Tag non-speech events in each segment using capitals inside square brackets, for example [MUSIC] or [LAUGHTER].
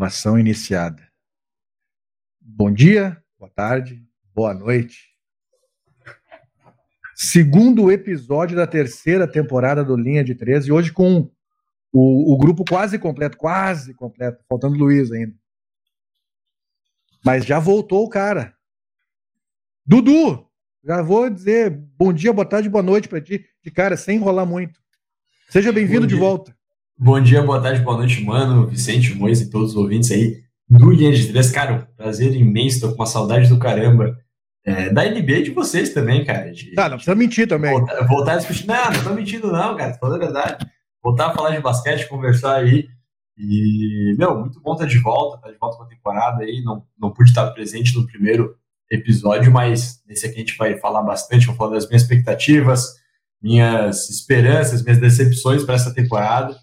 Gravação iniciada. Bom dia, boa tarde, boa noite. Segundo episódio da terceira temporada do Linha de 13, hoje com o, o grupo quase completo, quase completo, faltando Luiz ainda. Mas já voltou o cara. Dudu, já vou dizer bom dia, boa tarde, boa noite para ti, de cara, sem enrolar muito. Seja bem-vindo de volta. Bom dia, boa tarde, boa noite, mano, Vicente, Mois e todos os ouvintes aí do Linha de Três. Cara, um prazer imenso, tô com uma saudade do caramba. É, da NBA de vocês também, cara. De, tá, não precisa mentir também. Voltar, voltar a discutir. Não, não tô mentindo, não, cara, tô falando a verdade. Voltar a falar de basquete, conversar aí. E, meu, muito bom estar de volta, tá de volta com a temporada aí. Não, não pude estar presente no primeiro episódio, mas nesse aqui a gente vai falar bastante, vou falar das minhas expectativas, minhas esperanças, minhas decepções para essa temporada.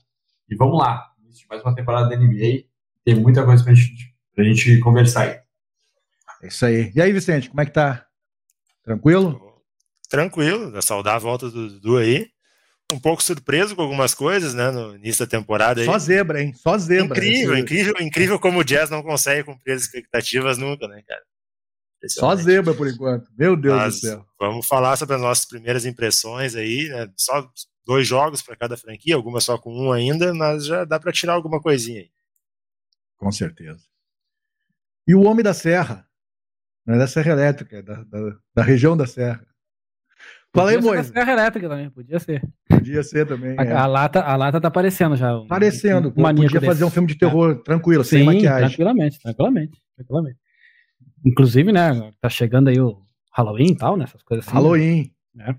E vamos lá, mais uma temporada da NBA, tem muita coisa para gente, a gente conversar aí. É isso aí. E aí, Vicente, como é que tá? Tranquilo? Tranquilo, saudar a volta do Dudu aí. Um pouco surpreso com algumas coisas, né, no início da temporada. Só aí. zebra, hein? Só zebra. Incrível, incrível, incrível como o Jazz não consegue cumprir as expectativas nunca, né, cara? Só zebra por enquanto. Meu Deus Mas, do céu. Vamos falar sobre as nossas primeiras impressões aí, né? Só dois jogos para cada franquia, algumas só com um ainda, mas já dá para tirar alguma coisinha aí. Com certeza. E o Homem da Serra, não é da Serra Elétrica, é da, da, da região da Serra. Fala aí, Moisés. Serra Elétrica também, podia ser. Podia ser também. A, é. a, lata, a lata tá aparecendo já. Parecendo. Um, um podia desse. fazer um filme de terror é. tranquilo, Sim, sem maquiagem. Tranquilamente, tranquilamente, tranquilamente. Inclusive, né, tá chegando aí o Halloween e tal, né, essas coisas assim. Halloween. Né?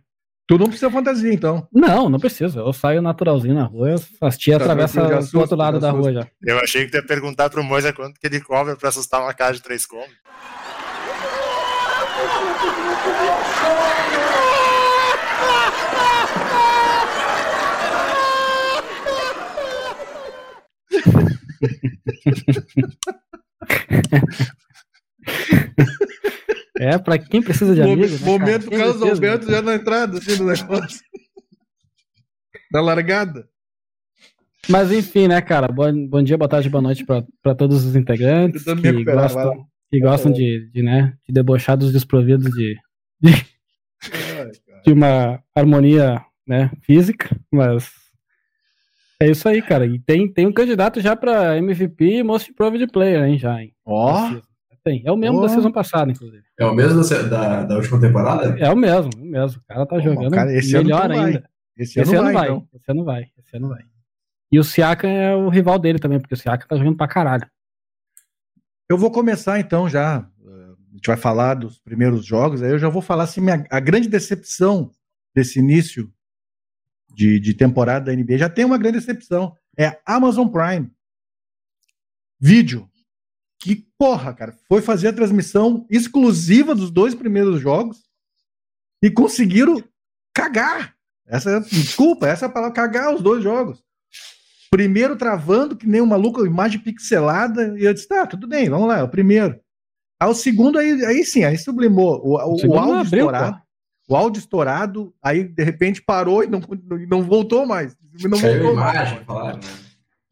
Tu não precisa fantasia, então. Não, não precisa. Eu saio naturalzinho na rua, as tia tá atravessa do outro lado da rua já. Eu achei que tu ia perguntar pro Moisés quanto que ele cobra pra assustar uma casa de três cômodos. [LAUGHS] É, pra quem precisa de amigos. Né, momento cara? Carlos Alberto já na entrada, assim, do negócio. [LAUGHS] da largada. Mas enfim, né, cara? Bom, bom dia, boa tarde, boa noite para todos os integrantes que gostam, que gostam de, de, né, de debochar dos desprovidos de, de, de, uma harmonia né, física, mas é isso aí, cara. E tem, tem um candidato já para MVP e Most Improved Player, hein, já, hein? Ó! Oh. Tem, é o mesmo oh. da season passada, inclusive. É o mesmo da, da, da, última temporada? É o mesmo, o mesmo. O cara tá jogando cara, melhor ainda. Esse, esse ano, ano vai, vai. Então. Esse ano vai. Esse ano vai. E o Siaka é o rival dele também, porque o Siaka tá jogando pra caralho. Eu vou começar então já. A gente vai falar dos primeiros jogos, aí eu já vou falar assim, minha, a grande decepção desse início de, de temporada da NBA. Já tem uma grande decepção. É Amazon Prime. Vídeo que, porra, cara, foi fazer a transmissão exclusiva dos dois primeiros jogos e conseguiram cagar. Essa, desculpa, essa é a palavra, cagar os dois jogos. Primeiro travando, que nem um maluco, imagem pixelada, e eu disse, tá, tudo bem, vamos lá, é o primeiro. Aí o segundo, aí, aí sim, aí sublimou. O, o, o áudio abriu, estourado. Pô. O áudio estourado, aí de repente parou e não, não voltou mais. Não voltou imagem, mais. Claro, né?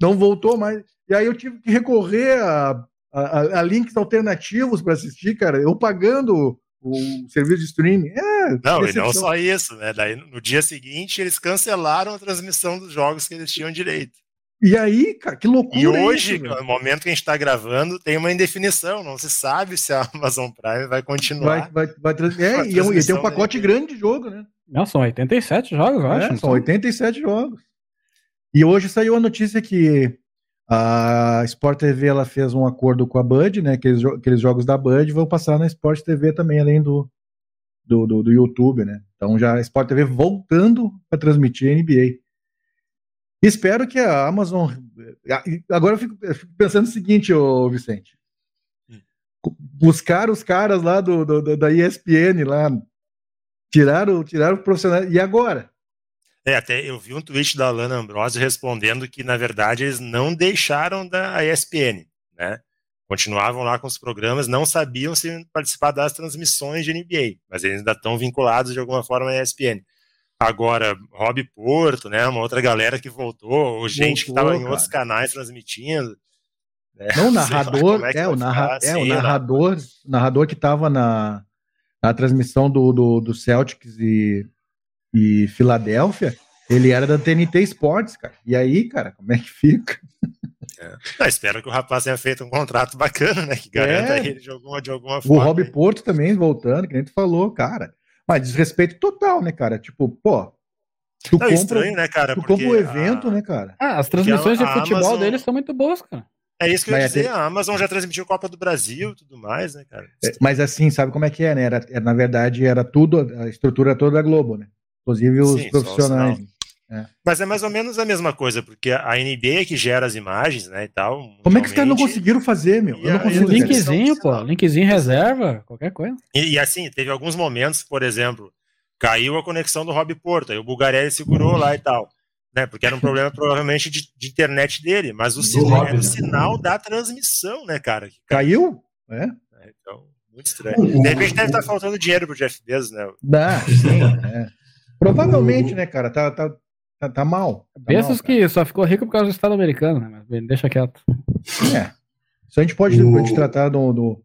Não voltou mais. E aí eu tive que recorrer a a, a links alternativos para assistir, cara, eu pagando o serviço de streaming. É, não, decepção. e não só isso, né? Daí no dia seguinte eles cancelaram a transmissão dos jogos que eles tinham direito. E aí, cara, que loucura. E hoje, isso, no momento que a gente está gravando, tem uma indefinição. Não se sabe se a Amazon Prime vai continuar. Vai, vai, vai é, e, é e tem um pacote dele. grande de jogo, né? Não, são 87 jogos, eu acho. É, são 87 jogos. E hoje saiu a notícia que a Sport TV ela fez um acordo com a Bud, né? Aqueles, aqueles jogos da Bud vão passar na Sport TV também, além do, do, do, do YouTube, né? Então já a Sport TV voltando para transmitir a NBA. Espero que a Amazon. Agora eu fico, eu fico pensando o seguinte, ô Vicente. Hum. Buscar os caras lá do, do, da ESPN lá. Tiraram, tiraram o profissional. E agora? É, até eu vi um tweet da Alana Ambrosio respondendo que, na verdade, eles não deixaram da ESPN, né? Continuavam lá com os programas, não sabiam se participar das transmissões de NBA, mas eles ainda estão vinculados de alguma forma à ESPN. Agora, Rob Porto, né? Uma outra galera que voltou, ou gente voltou, que estava em outros canais transmitindo. É, não, o [LAUGHS] narrador, é, é, o, narra, é, o narrador, narrador que estava na, na transmissão do, do, do Celtics e, e Filadélfia, ele era da TNT Sports, cara. E aí, cara, como é que fica? É. Ah, espero que o rapaz tenha feito um contrato bacana, né? Que garanta é. ele de alguma, de alguma forma. O Rob Porto também voltando, que nem tu falou, cara. Mas desrespeito total, né, cara? Tipo, pô. Tu não, compra, estranho, né, cara? Tu compra o evento, a... né, cara? Ah, as transmissões a, a de futebol Amazon... deles são muito boas, cara. É isso que eu ia dizer, a Amazon já transmitiu Copa do Brasil e tudo mais, né, cara? É, mas assim, sabe como é que é, né? Era, era, na verdade, era tudo, a estrutura toda da Globo, né? Inclusive os Sim, profissionais. É. Mas é mais ou menos a mesma coisa, porque a NBA é que gera as imagens, né, e tal. Como é que os caras não conseguiram fazer, meu? Eu não consigo linkzinho, pô, linkzinho reserva, qualquer coisa. E, e, assim, teve alguns momentos, por exemplo, caiu a conexão do Rob Porto, aí o Bugarelli segurou lá e tal, né, porque era um problema provavelmente de, de internet dele, mas o sinal, Rob, o né? sinal da transmissão, né, cara? Caiu? É. é então, muito estranho. De repente deve estar faltando dinheiro pro Jeff Bezos, né? Dá, sim, é. Provavelmente, né, cara? Tá, tá, Tá, tá mal. Tá Pensos que só ficou rico por causa do Estado americano, né? Mas deixa quieto. É. Isso a gente pode o... depois tratar do, do,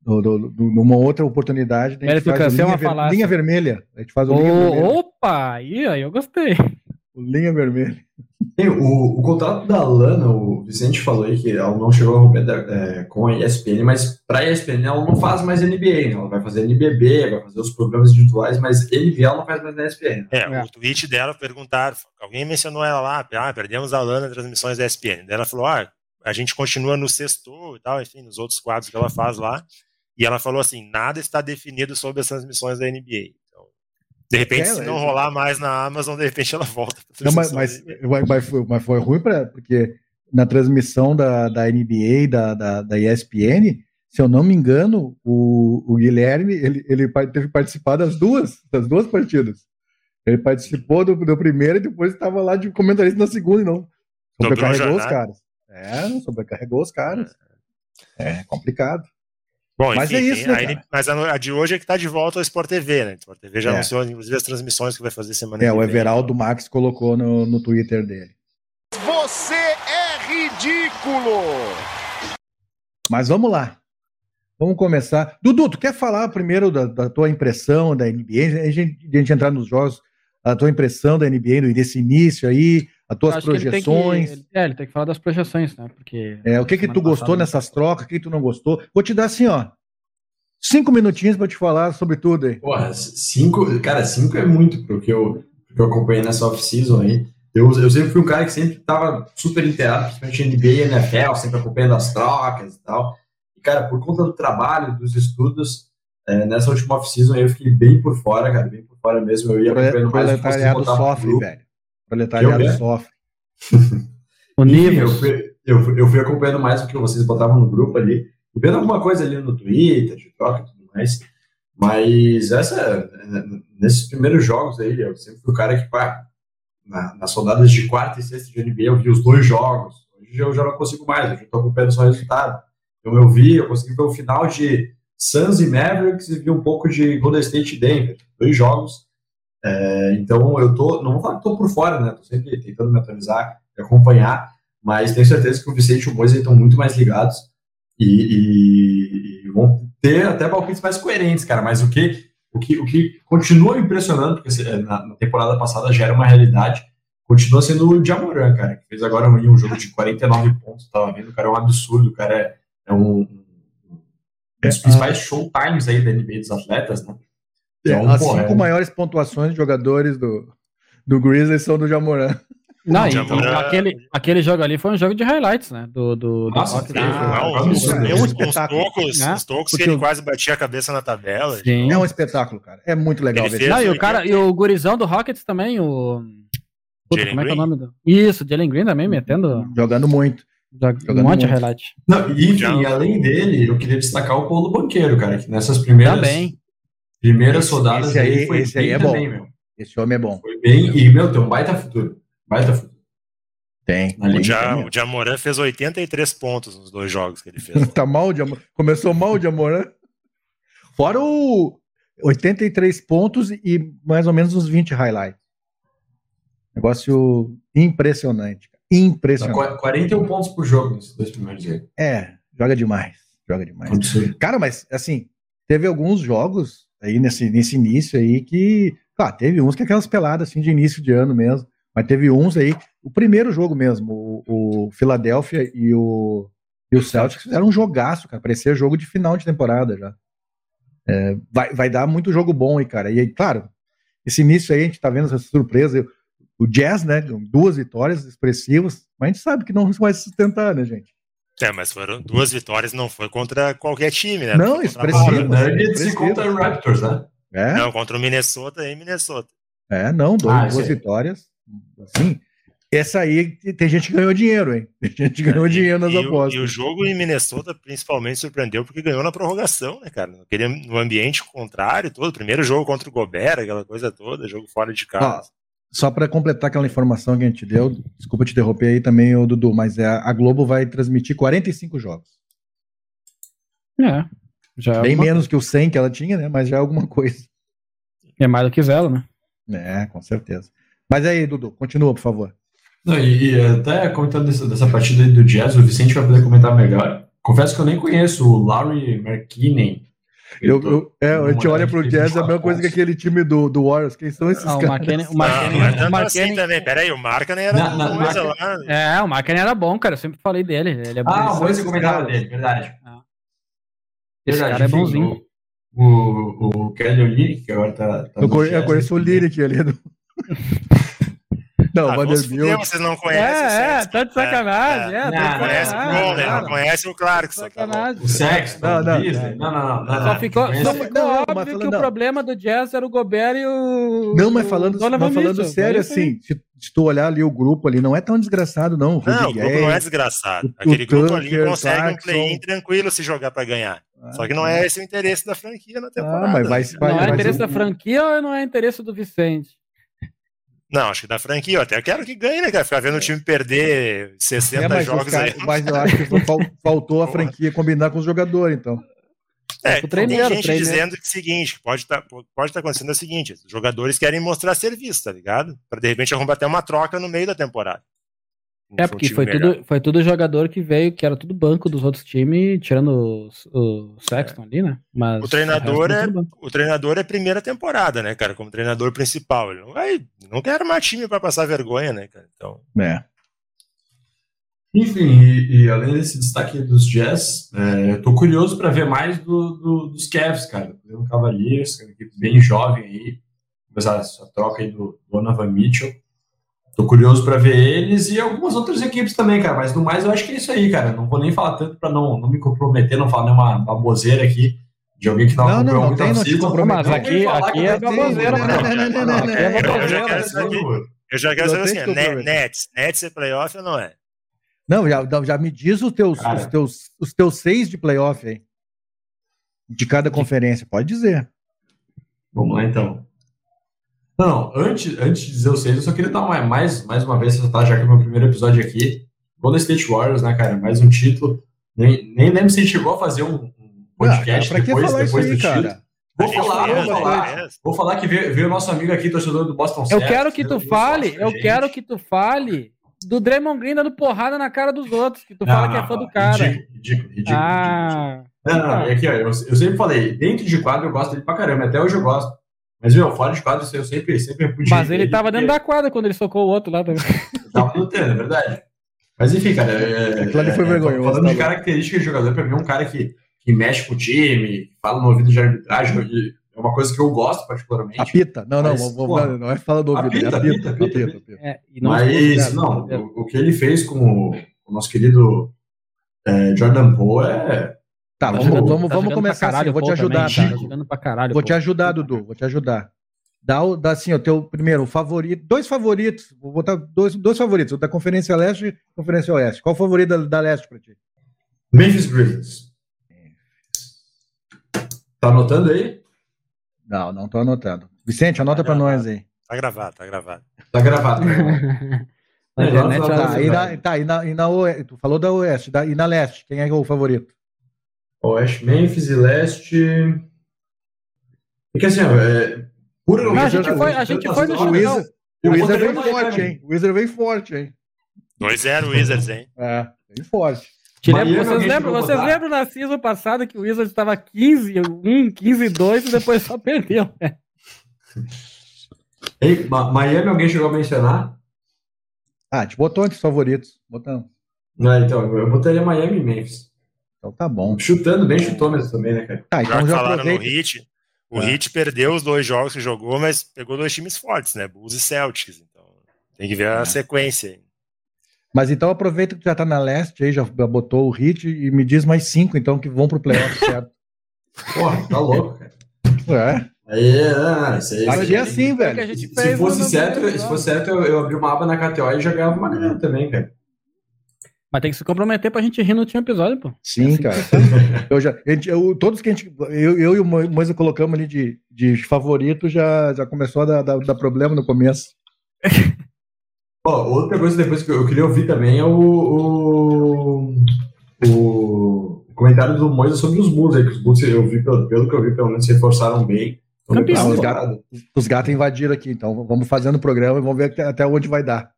do, do, do, numa outra oportunidade. A gente faz linha, ver, linha vermelha. A gente faz o linha vermelha. Opa! Aí, aí eu gostei. O linha vermelha. o, o contrato da Lana, o Vicente falou aí que ela não chegou a romper é, com a ESPN, mas para a ESPN ela não faz mais NBA, né? ela vai fazer NBB, vai fazer os programas individuais, mas NBA ela não faz mais na ESPN. É, é, o tweet dela perguntaram, alguém mencionou ela lá, ah, perdemos a Lana nas transmissões da ESPN. Daí ela falou, ah, a gente continua no sexto e tal, enfim, nos outros quadros que ela faz lá. E ela falou assim, nada está definido sobre as transmissões da NBA. De repente, é, se não é, rolar mais na Amazon, de repente ela volta. Não, mas, mas, mas, foi, mas foi ruim pra, porque na transmissão da, da NBA, da, da, da ESPN, se eu não me engano, o, o Guilherme ele, ele teve que participar das duas, das duas partidas. Ele participou do, do primeiro e depois estava lá de comentarista na segunda e não. Sobrecarregou os caras. É, sobrecarregou os caras. É, é complicado. Bom, mas enfim, é isso, né, a, mas a, a, de hoje é que está de volta ao Sport TV, né? O Sport TV já é. anunciou, inclusive, as transmissões que vai fazer semana é, que vem. É, o Everaldo Max colocou no, no Twitter dele. Você é ridículo! Mas vamos lá. Vamos começar. Dudu, tu quer falar primeiro da, da tua impressão da NBA? A gente, a gente entrar nos jogos, a tua impressão da NBA desse início aí, as tuas projeções. Ele que, ele, é, ele tem que falar das projeções, né? Porque. É, o que que tu gostou nessas trocas, o que, que tu não gostou? Vou te dar assim, ó. Cinco minutinhos para te falar sobre tudo aí. Porra, cinco, cara, cinco é muito porque eu, porque eu acompanhei nessa off-season aí. Eu, eu sempre fui um cara que sempre tava super inteirado, principalmente NBA e NFL, sempre acompanhando as trocas e tal. E, cara, por conta do trabalho, dos estudos, é, nessa última off-season eu fiquei bem por fora, cara, bem por fora mesmo. Eu ia acompanhando mais o que vocês sofre, velho. Proletariado sofre. [LAUGHS] Enfim, eu, fui, eu, eu fui acompanhando mais o que vocês botavam no grupo ali, vendo alguma coisa ali no Twitter, de troca e tudo mais. Mas essa, nesses primeiros jogos aí, eu sempre fui o cara que, pá, na, nas soldadas de quarta e sexta de NBA, eu vi os dois jogos. Hoje eu já não consigo mais, hoje eu tô acompanhando só o resultado. Então eu vi, eu consegui ver o final de Suns e Mavericks e vi um pouco de Golden State e Denver. Dois jogos é, então eu tô, não vou falar que tô por fora, né? Tô sempre tentando me atualizar e acompanhar, mas tenho certeza que o Vicente e o Moisés estão muito mais ligados e, e, e, vão ter até palpites mais coerentes, cara. Mas o que, o que, o que continua impressionando, porque é, na, na temporada passada já era uma realidade, continua sendo o Jamoran, cara, que fez agora um, um jogo de 49 pontos, tava vendo, o cara é um absurdo, o cara é, é um, um dos principais showtimes aí da NBA dos atletas, né? Então, As cinco é... maiores pontuações de jogadores do, do Grizzlies são do Jamoran. [LAUGHS] Não, então, aquele, aquele jogo ali foi um jogo de highlights, né? Do, do, Nossa, do não, é um espetáculo. Uns tocos, né? tocos que ele quase batia a cabeça na tabela. Sim. É um espetáculo, cara. É muito legal ver. Não, e o cara, e o gurizão do Rockets também, o. Puta, como é que é o nome do. Isso, Jalen Green também metendo. Jogando muito. Jogando um monte de highlight. Não, e, enfim, além dele, eu queria destacar o Paulo Banqueiro, cara, que nessas primeiras. Também Primeiras rodadas esse aí, foi esse aí é também, bom. Meu. Esse homem é bom. Foi bem, e, meu, tem um baita futuro. Baita futuro. Tem. O, ja, o Jamoran fez 83 pontos nos dois jogos que ele fez. [LAUGHS] tá mal o Jamoran. Começou mal o Jamoran. Fora o 83 pontos e mais ou menos uns 20 highlights. Negócio impressionante. impressionante. 41 pontos por jogo nesses dois primeiros aí. É, joga demais. Joga demais. Cara, mas assim, teve alguns jogos aí nesse, nesse início aí que. Tá, teve uns que aquelas peladas assim de início de ano mesmo. Mas teve uns aí. O primeiro jogo mesmo, o, o Philadelphia e o, e o Celtics fizeram um jogaço, cara. Parecia jogo de final de temporada já. É, vai, vai dar muito jogo bom aí, cara. E aí, claro, esse início aí a gente tá vendo essa surpresa. O Jazz, né? Duas vitórias expressivas, mas a gente sabe que não vai se sustentar, né, gente? É, mas foram duas vitórias, não foi contra qualquer time, né? Não, expressivo. Nuggets e contra o Raptors, né? É? Não, contra o Minnesota e Minnesota. É, não, dois, ah, duas vitórias. Assim, essa aí tem gente que ganhou dinheiro, hein? Tem gente que ganhou dinheiro nas e apostas. O, e o jogo em Minnesota principalmente surpreendeu porque ganhou na prorrogação, né, cara? No ambiente contrário todo. Primeiro jogo contra o Gobert, aquela coisa toda, jogo fora de casa. Só para completar aquela informação que a gente deu, desculpa te interromper aí também, o Dudu, mas é, a Globo vai transmitir 45 jogos. É. Já é Bem menos coisa. que o 100 que ela tinha, né? Mas já é alguma [LAUGHS] coisa. É mais do que Zelo, né? É, com certeza. Mas aí, Dudu, continua, por favor. Não, e, e, até comentando dessa, dessa partida do Jazz, o Vicente vai poder comentar melhor. Confesso que eu nem conheço o Larry McKinney, eu, eu, é, a gente olha pro Jazz, é a mesma coisa que aquele time do, do Warriors. Quem são esses ah, caras? O Markenen, o Markenen, não, não, o Markenen, assim também. Peraí, o Markenen era na, na, coisa lá. É, o Markenen era bom, cara. Eu sempre falei dele. Ele é ah, o Moise comentava dele, verdade. Ah. Esse verdade, cara é bonzinho. O, o, o Kelly Olynyk, que agora tá... tá eu, conheço, eu conheço o Lyric ali. Do... [LAUGHS] Não, ah, Vanderbilt. Vocês não conhecem é, o Sexton. É, tá de sacanagem. É, é, não, tá conhece o Conley, não conhece o Clarkson. Sacanagem. O Sexton, não, não, não, não, não, Só ficou, só ficou óbvio que o problema do Jazz era o Gobert e o. Não, mas falando, mas falando sério, assim, se, se tu olhar ali o grupo ali, não é tão desgraçado, não. O não, o grupo não é desgraçado. Aquele grupo ali consegue um play-in tranquilo se jogar pra ganhar. Só que não é esse o interesse da franquia na temporada. Ah, mas vai, vai, não é interesse da franquia ou não é interesse do Vicente? Não, acho que da franquia. Eu até quero que ganhe, né, cara? Ficar vendo o time perder 60 é, jogos cara, aí. Mas eu acho que faltou a franquia combinar com os jogadores, então. É, é tem gente dizendo que é o seguinte, pode estar tá, pode tá acontecendo o seguinte, os jogadores querem mostrar serviço, tá ligado? Para de repente arrumar até uma troca no meio da temporada. É, porque foi tudo, foi tudo jogador que veio, que era tudo banco dos outros times, tirando o, o Sexton é. ali, né? Mas o treinador é o treinador é primeira temporada, né, cara? Como treinador principal. Ele não vai. Não quer armar time para passar vergonha, né, cara? Então. É. Enfim, e, e, além desse destaque dos Jazz, é, eu tô curioso para ver mais do, do, dos Cavs, cara. O Cavaliers, que é uma equipe bem jovem aí. Apesar dessa troca aí do Donovan Mitchell. Tô curioso para ver eles e algumas outras equipes também, cara. Mas no mais, eu acho que é isso aí, cara. Não vou nem falar tanto para não, não me comprometer, não falar nenhuma baboseira aqui de alguém que não, não acompanhou muito a torcida. Mas aqui, aqui é baboseira, Eu já quero saber assim, Nets, Nets é playoff ou não é? Não, já, já me diz os teus, os teus, os teus seis de playoff aí. De cada conferência, pode dizer. Vamos lá então. Não, antes, antes de dizer o seis, eu só queria dar uma, mais, mais uma vez, tá, já que é o meu primeiro episódio aqui. Golden State Warriors, né, cara? Mais um título. Nem, nem lembro se a gente chegou a fazer um, um podcast ah, cara, depois, depois aí, do cara? título. Vou falar, vou falar. Vou falar que veio, veio o nosso amigo aqui, torcedor do Boston Eu quero que tu fale, eu quero que tu fale do Draymond Green dando porrada na cara dos outros, que tu não, fala que é fã do cara. Ridículo, ridículo, ridículo. Ah. Não, não, é aqui, ó, eu, eu sempre falei, dentro de quadro eu gosto dele pra caramba, até hoje eu gosto. Mas, meu, fora de quadro, eu sempre, sempre pude. Mas ele, ele tava dentro da quadra quando ele socou o outro lá também. [LAUGHS] Tava lutando, é verdade. Mas enfim, cara. É, Aquilo ali foi é, vergonhoso. Falando de tá características de jogador, pra mim é um cara que, que mexe com o time, fala no ouvido de arbitragem. É uma coisa que eu gosto particularmente. Apita. Não, não, mas, não, não é fala do ouvido, apita, é apita, apita. apita, apita, apita. É, mas, não, o, o, que ele fez com o, o nosso querido é, Jordan Poole é Tá, vamos, vamos, vamos, tá vamos começar caralho, assim, vou te ajudar, também, tá? Jogando pra caralho, vou pô. te ajudar, Dudu, vou te ajudar. Dá, dá assim, o teu primeiro favorito, dois favoritos, vou botar dois, dois favoritos, o da Conferência Leste e Conferência Oeste. Qual o favorito da, da Leste pra ti? Memphis Grizzlies. Tá anotando aí? Não, não tô anotando. Vicente, anota tá pra nós aí. Tá gravado, tá gravado. Tá gravado. Tá, [LAUGHS] tá, e na, tá, e na, e na Oeste, tu falou da Oeste, da, e na Leste, quem é o favorito? Oeste, Memphis e Leste. Porque assim, é, por Não, a gente foi, a gente foi no Wizard, o Wizard vem forte, hein? O Wizard vem forte, hein? 2-0 Wizards, hein? É, bem forte. Miami, vocês lembram, vocês lembram na season passada que o Wizards estava 15-1, 15-2 e depois só perdeu, né? Ei, Miami alguém chegou a mencionar? Ah, a gente botou entre os favoritos. Botamos. Não, então, eu botaria Miami e Memphis. Então tá bom. Chutando bem chutômetro também, né, cara? Tá, então já falaram aproveita. no Hit. O é. Hit perdeu os dois jogos que jogou, mas pegou dois times fortes, né? Bulls e Celtics. Então tem que ver a é. sequência aí. Mas então aproveita que já tá na leste aí, já botou o hit e me diz mais cinco, então, que vão pro playoff, [LAUGHS] certo? Porra, tá louco, cara. É. Aí, ah, isso aí, Aqui é assim, velho. Se fosse certo, se fosse certo, eu, eu abri uma aba na KTO e já ganhava uma grana também, cara. Mas tem que se comprometer pra gente rir no último episódio, pô. Sim, é assim cara. [LAUGHS] eu já, eu, todos que a gente. Eu, eu e o Moisa colocamos ali de, de favorito já, já começou a dar, dar, dar problema no começo. [LAUGHS] oh, outra coisa depois que eu queria ouvir também é o, o, o comentário do Moisa sobre os Bulls aí, que os Bulls, eu vi, pelo, pelo que eu vi, pelo menos se reforçaram bem. Campeão, os, gatos, os gatos invadiram aqui, então vamos fazendo o programa e vamos ver até, até onde vai dar.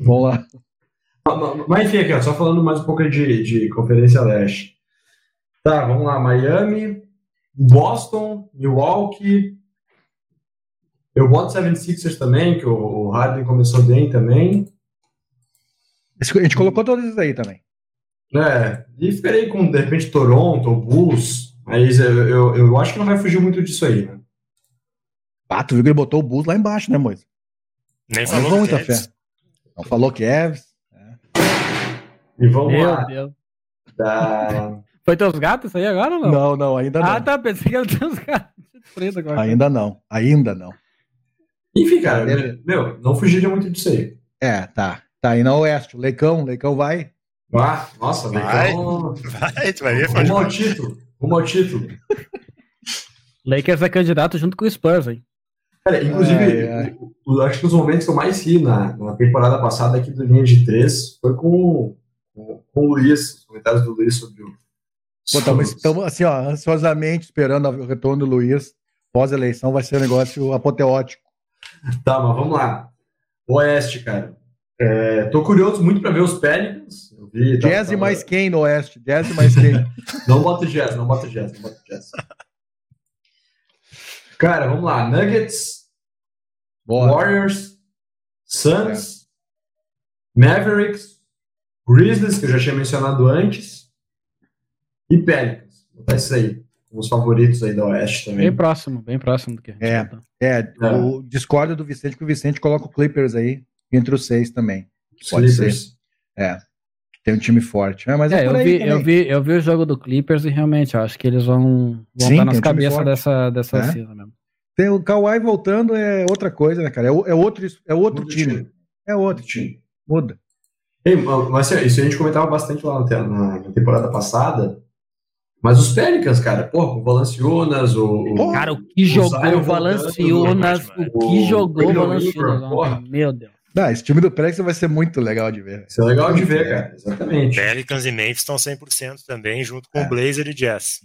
vamos lá. Mas enfim, aqui, ó, só falando mais um pouco de, de Conferência Leste. Tá, vamos lá. Miami, Boston, Milwaukee. Eu boto 76ers também, que o Harden começou bem também. A gente colocou todos esses aí também. É, e esperei com, de repente, Toronto, Bulls, mas eu, eu, eu, acho que não vai fugir muito disso aí, né? Ah, tu viu que ele botou o Bulls lá embaixo, né, Moisa? Nem falou não muita fé. Não falou que Evs. E vamos Meu lá. Deus. Da... [LAUGHS] Foi teus gatos isso aí agora ou não? Não, não, ainda não. Ah, tá, pensei que era teus gatos. Agora. Ainda não, ainda não. Enfim, cara, é. meu, não fugiria muito disso aí. É, tá. Tá aí na Oeste. O Leicão, Leicão vai. Ah, nossa, Leicão. Vai, tu vai ver. Rumo ao título. Rumo ao título. Lakers é candidato junto com o Spurs, hein? Cara, inclusive, acho que os momentos que eu mais ri na, na temporada passada aqui do Linha de 3 foi com com, o Luiz, os comentários do Luiz sobre o. Estamos assim, ó, ansiosamente esperando o retorno do Luiz. Pós-eleição vai ser um negócio apoteótico. Tá, mas vamos lá. Oeste, cara. É, tô curioso muito para ver os Pelicans. Vi, tá, jazz tá, e mais quem no Oeste? Jazz mais quem? [LAUGHS] não bota jazz, não bota jazz, não bota jazz. Cara, vamos lá. Nuggets, Bora. Warriors, Suns, é. Mavericks, Grizzlies, que eu já tinha mencionado antes, e Pelicans. Vou botar isso aí, os favoritos aí da Oeste também. Bem próximo, bem próximo do que a gente é, é, é, o discordo do Vicente, que o Vicente coloca o Clippers aí entre os seis também. Pode Clippers. ser. É. Tem um time forte. É, mas é, é eu, vi, eu, vi, eu vi o jogo do Clippers e realmente eu acho que eles vão, vão Sim, estar nas um cabeças dessa, dessa é. mesmo. Tem o Kawhi voltando é outra coisa, né, cara? É, é outro, é outro time. time. É outro time. Muda. Ei, mas assim, isso a gente comentava bastante lá na, temporada passada. Mas os Pelicans, cara, pô, o Valanciunas, o. Cara, o que jogou o Valanciunas, o que jogou o Valanciunas. Meu Deus. Não, esse time do Pelicans vai ser muito legal de ver. Vai ser legal de ver, cara, exatamente. Pelicans e Memphis estão 100% também, junto com é. o Blazer e Jazz.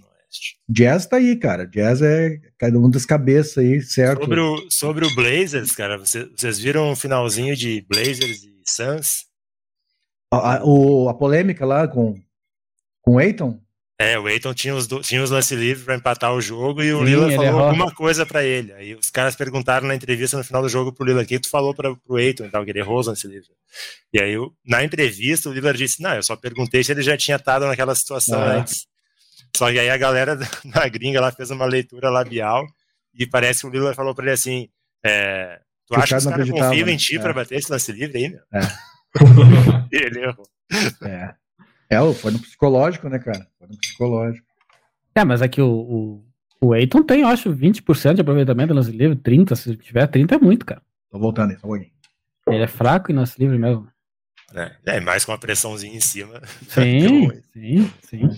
Jazz tá aí, cara. Jazz é cada um das cabeças aí, certo? Sobre o, sobre o Blazers, cara, vocês, vocês viram o finalzinho de Blazers e Suns? A, o, a polêmica lá com, com o Eiton? É, o Eiton tinha os, tinha os lance livres para empatar o jogo e o Sim, Lila falou alguma coisa para ele. Aí os caras perguntaram na entrevista no final do jogo pro Lila, que tu falou para pro Eiton então, que ele errou os lance livres. E aí, na entrevista, o Lila disse, não, eu só perguntei se ele já tinha estado naquela situação ah. antes. Só que aí a galera [LAUGHS] da gringa lá fez uma leitura labial e parece que o Lila falou para ele assim, é, tu acha que os caras confiam em ti é. para bater esse lance livre aí, meu? É. [LAUGHS] [LAUGHS] Ele errou. É. É, foi no psicológico, né, cara? Foi no psicológico. É, mas é que o, o, o Eiton tem, eu acho, 20% de aproveitamento no lance livre, 30%. Se tiver 30% é muito, cara. Tô voltando aí, só um pouquinho. Ele é fraco em lance livre mesmo. É, é mais com uma pressãozinha em cima. Sim, [LAUGHS] sim, sim.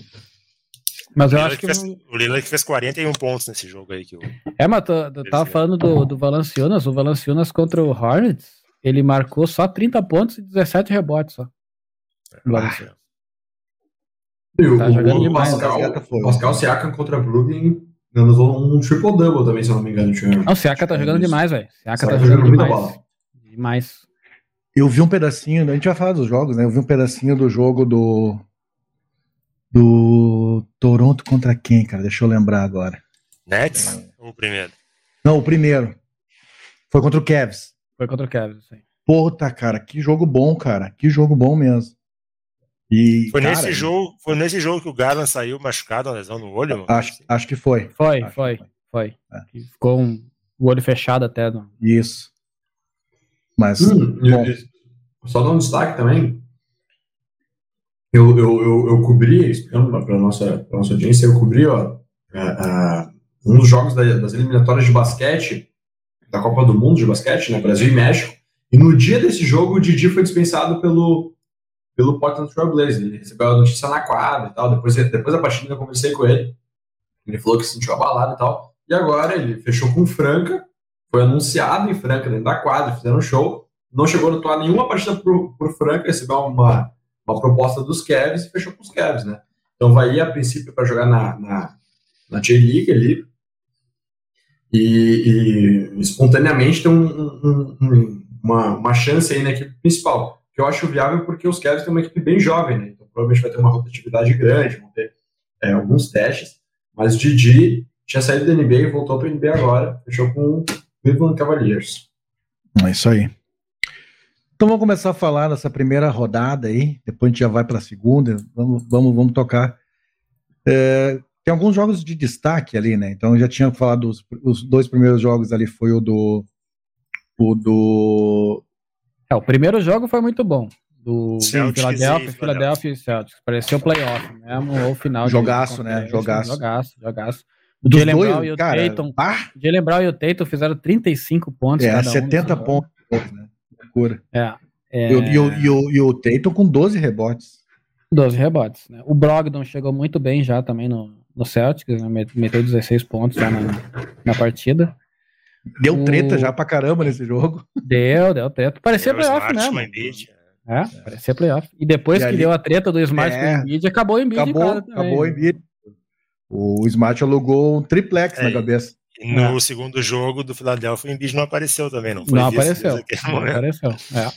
Mas eu acho que. Fez, o Lillard fez 41 pontos nesse jogo aí. Que eu... É, mas eu tava falando do, do Valanciunas. O Valanciunas contra o Hornets ele marcou só 30 pontos e 17 rebotes só. Ah. o, tá jogando o demais. Pascal, o Pascal Siakam contra Brooklyn usou um triple-double também, se eu não me engano. Não, o Siakam tá jogando demais, velho. Siakam tá jogando, jogando demais. Demais. Eu vi um pedacinho, a gente vai falar dos jogos, né? Eu vi um pedacinho do jogo do. Do Toronto contra quem, cara? Deixa eu lembrar agora. Nets? É... Ou o primeiro? Não, o primeiro. Foi contra o Cavs. Foi contra o Cavs, sim. Puta, cara, que jogo bom, cara. Que jogo bom mesmo. E, foi, cara, nesse jogo, foi nesse jogo que o Garland saiu machucado, uma lesão no olho? Acho, assim? acho que foi. Foi, acho foi, foi. foi. É. Ficou um, o olho fechado até. No... Isso. Mas. Hum, só dar um destaque também. Eu, eu, eu, eu cobri, explicando para a nossa, nossa audiência, eu cobri ó, um dos jogos das eliminatórias de basquete, da Copa do Mundo de basquete, né, Brasil e México. E no dia desse jogo, o Didi foi dispensado pelo, pelo Portland Trail Blazers. Ele recebeu a notícia na quadra e tal. Depois, depois da partida, eu conversei com ele. Ele falou que se sentiu abalado e tal. E agora ele fechou com Franca, foi anunciado em Franca, dentro da quadra, fizeram um show. Não chegou a atuar nenhuma partida por, por Franca, recebeu uma, uma proposta dos Cavs e fechou com os Cavs, né? Então vai ir a princípio para jogar na, na, na J-League ali. E, e, espontaneamente tem um, um, um, uma, uma chance aí na equipe principal que eu acho viável porque os Cavs têm uma equipe bem jovem, né? Então provavelmente vai ter uma rotatividade grande, vão ter é, alguns testes. Mas Didi tinha saído da NBA e voltou para a NBA agora, fechou com o Cleveland Cavaliers. É isso aí. Então vamos começar a falar dessa primeira rodada aí, depois a gente já vai para a segunda, vamos, vamos, vamos tocar. É, tem alguns jogos de destaque ali, né? Então eu já tinha falado dos os dois primeiros jogos ali foi o do o do é, o primeiro jogo foi muito bom. Do Philadelphia, Philadelphia e Celtics. Pareceu playoff mesmo, ou final. Jogaço, né? Jogaço. Jogaço, jogaço. O Jalen Brown e o cara, Tatum. Ah? Jalen Brown e o Tatum fizeram 35 pontos. É, cada 70 um, pontos, né? Loucura. É. é... E, o, e, o, e, o, e o Tatum com 12 rebotes. 12 rebotes, né? O Brogdon chegou muito bem já também no, no Celtics, né? meteu 16 pontos já na, na partida. Deu treta o... já pra caramba nesse jogo. Deu, deu treta. Parecia playoff mesmo. É, é, parecia playoff. E depois e que ali... deu a treta do Smart é... com o Embiid, acabou o Embiid acabou, Acabou o Embiid. O Smart alugou um triplex é, na cabeça. no é. segundo jogo do Philadelphia, o Embiid não apareceu também, não foi Não apareceu, não apareceu, é. é.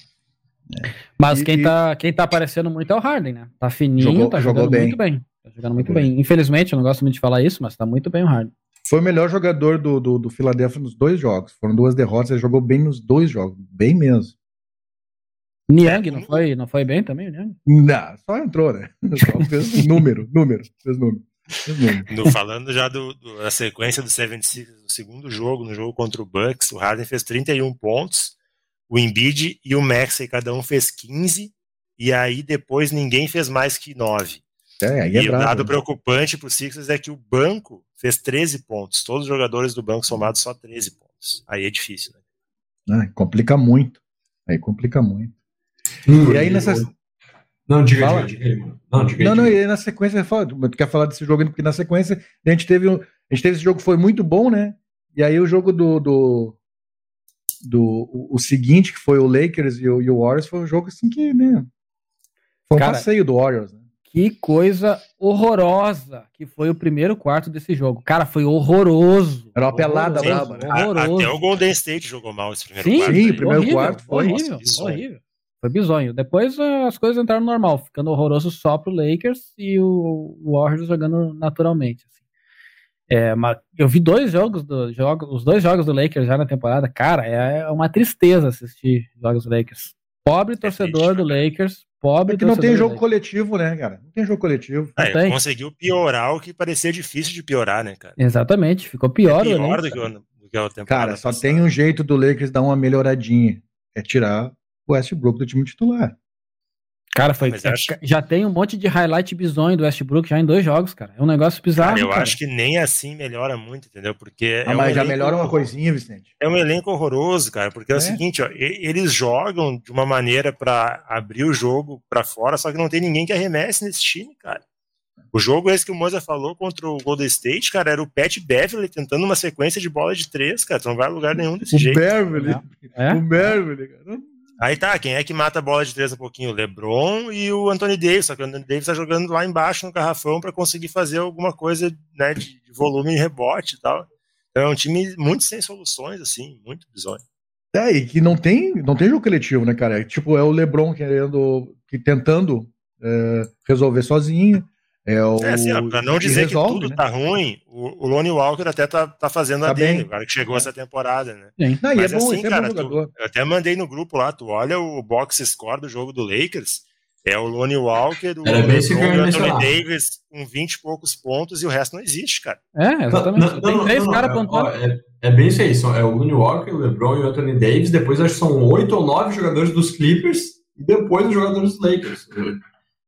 Mas e, quem, tá, quem tá aparecendo muito é o Harden, né? Tá fininho, jogou, tá jogando bem. muito bem. Tá jogando muito jogou bem. Infelizmente, eu não gosto muito de falar isso, mas tá muito bem o Harden. Foi o melhor jogador do, do, do Philadelphia nos dois jogos. Foram duas derrotas, ele jogou bem nos dois jogos. Bem mesmo. Niang não foi, não foi bem também, Niang? Não, só entrou, né? [LAUGHS] Só fez número, número, fez número. No, falando já do, do, da sequência do 76 do segundo jogo, no jogo contra o Bucks, o Harden fez 31 pontos, o Embiid e o Maxey, cada um fez 15, e aí depois ninguém fez mais que 9. É, aí é e bravo, o dado né? preocupante para o Sixers é que o banco fez 13 pontos. Todos os jogadores do banco somados só 13 pontos. Aí é difícil, né? Ah, complica muito. Aí complica muito. Hum, e aí nessa. Não, diga, Fala. diga, diga, diga. Não, diga, não, não, e aí na sequência, tu quer falar desse jogo, porque na sequência a gente teve, a gente teve esse jogo que foi muito bom, né? E aí o jogo do, do, do o, o seguinte, que foi o Lakers e o, e o Warriors, foi um jogo assim que, né? Foi um Cara, passeio do Warriors, né? Que coisa horrorosa que foi o primeiro quarto desse jogo. Cara, foi horroroso. Era uma pelada braba, né? Horroroso. Até o Golden State jogou mal esse primeiro sim, quarto. Sim, o primeiro horrível, quarto foi horrível, Nossa, horrível. Foi bizonho. Depois uh, as coisas entraram normal, ficando horroroso só pro Lakers e o Warriors jogando naturalmente. Assim. É, mas eu vi dois jogos do jogo, os dois jogos do Lakers já na temporada. Cara, é uma tristeza assistir jogos do Lakers. Pobre torcedor do Lakers, pobre. É que não tem jogo coletivo, né, cara? Não tem jogo coletivo. É, conseguiu piorar o que parecia difícil de piorar, né, cara? Exatamente, ficou pior. É pior do que, o, do que a temporada. Cara, só passada. tem um jeito do Lakers dar uma melhoradinha: é tirar o Westbrook do time titular. Cara, foi. Acho... Já tem um monte de highlight bizonho do Westbrook já em dois jogos, cara. É um negócio bizarro. Cara, eu cara. acho que nem assim melhora muito, entendeu? Porque. Ah, é mas um já melhora uma coisinha, Vicente. É um elenco horroroso, cara. Porque é, é o seguinte, ó, eles jogam de uma maneira para abrir o jogo para fora, só que não tem ninguém que arremesse nesse time, cara. O jogo esse que o Moza falou contra o Golden State, cara, era o Pat Beverly tentando uma sequência de bola de três, cara. Tu não vai a lugar nenhum desse o jeito. Beverly. É? O Beverly, cara. Aí tá, quem é que mata a bola de três um pouquinho? O LeBron e o Anthony Davis, só que o Anthony Davis tá jogando lá embaixo no garrafão para conseguir fazer alguma coisa né, de, volume e rebote e tal. Então é um time muito sem soluções, assim, muito bizonho. É, e que não tem, não tem jogo coletivo, né, cara? É, tipo, é o LeBron querendo, que tentando é, resolver sozinho. É, o, é assim, ó, pra não dizer resolve, que tudo né? tá ruim, o, o Lonnie Walker até tá, tá fazendo tá a dele, o cara que chegou é. essa temporada, né? Sim. Não, Mas é bom, assim, é cara, tu, eu até mandei no grupo lá, tu olha o box score do jogo do Lakers, é o Lonnie Walker, o, o Anthony Davis com 20 e poucos pontos e o resto não existe, cara. É, exatamente. Não, não, Tem 10 caras pontuando. É, é, bem isso aí, é o Lonnie Walker, o LeBron e o Anthony Davis, depois acho que são 8 ou 9 jogadores dos Clippers e depois os jogadores dos Lakers.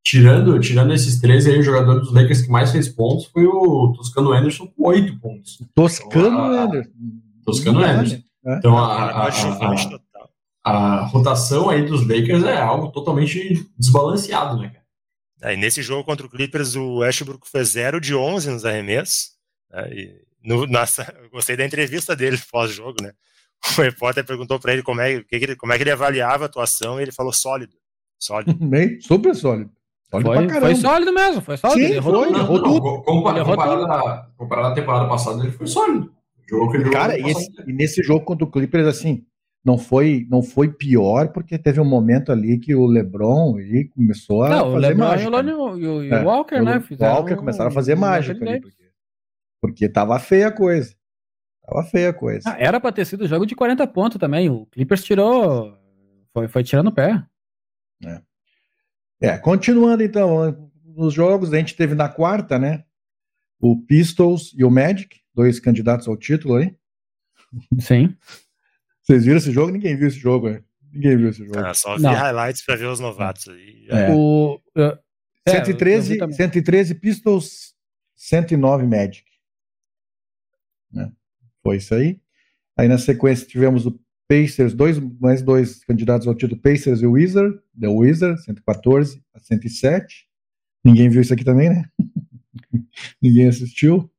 Tirando, tirando esses três aí, o jogador dos Lakers que mais fez pontos foi o Toscano Anderson com oito pontos. Toscano então, Anderson. Toscano Anderson. É. Então a, a, a, a, rotação aí dos Lakers é algo totalmente desbalanceado, né, cara? Aí, nesse jogo contra o Clippers, o Westbrook fez 0 de 11 nos arremessos. Né, e no, nossa, [LAUGHS] eu gostei da entrevista dele [LAUGHS] pós-jogo, né? O repórter perguntou para ele como é, que, como é que ele avaliava a atuação e ele falou sólido. Sólido. [LAUGHS] Bem, super sólido. Foi, foi, sólido mesmo, foi sólido. Sim, ele errou, foi, errou tudo. Comparado, comparado, comparado à temporada passada, ele foi sólido. Jogo que ele Cara, e, esse, e, nesse jogo contra o Clippers, assim, não foi, não foi pior, porque teve um momento ali que o LeBron ele começou a não, fazer mágica. E o, e o, e o é, Walker, né? O Walker começaram a fazer mágica ali, porque, porque tava feia a coisa. Tava feia a coisa. Ah, era pra ter sido jogo de 40 pontos também. O Clippers tirou. Foi, foi tirando o pé. É. É, continuando então, nos jogos, a gente teve na quarta, né? O Pistols e o Magic, dois candidatos ao título aí. Sim. Vocês viram esse jogo? Ninguém viu esse jogo, né? Ninguém viu esse jogo. Ah, só vi Não. highlights para ver os novatos aí. É. O, uh, 113, é, 113 Pistols, 109 Magic. Né? Foi isso aí. Aí na sequência tivemos o Pacers, dois, mais dois candidatos ao título, Pacers e o Wizard, The Wizard, 114 a 107. Ninguém viu isso aqui também, né? [LAUGHS] Ninguém assistiu.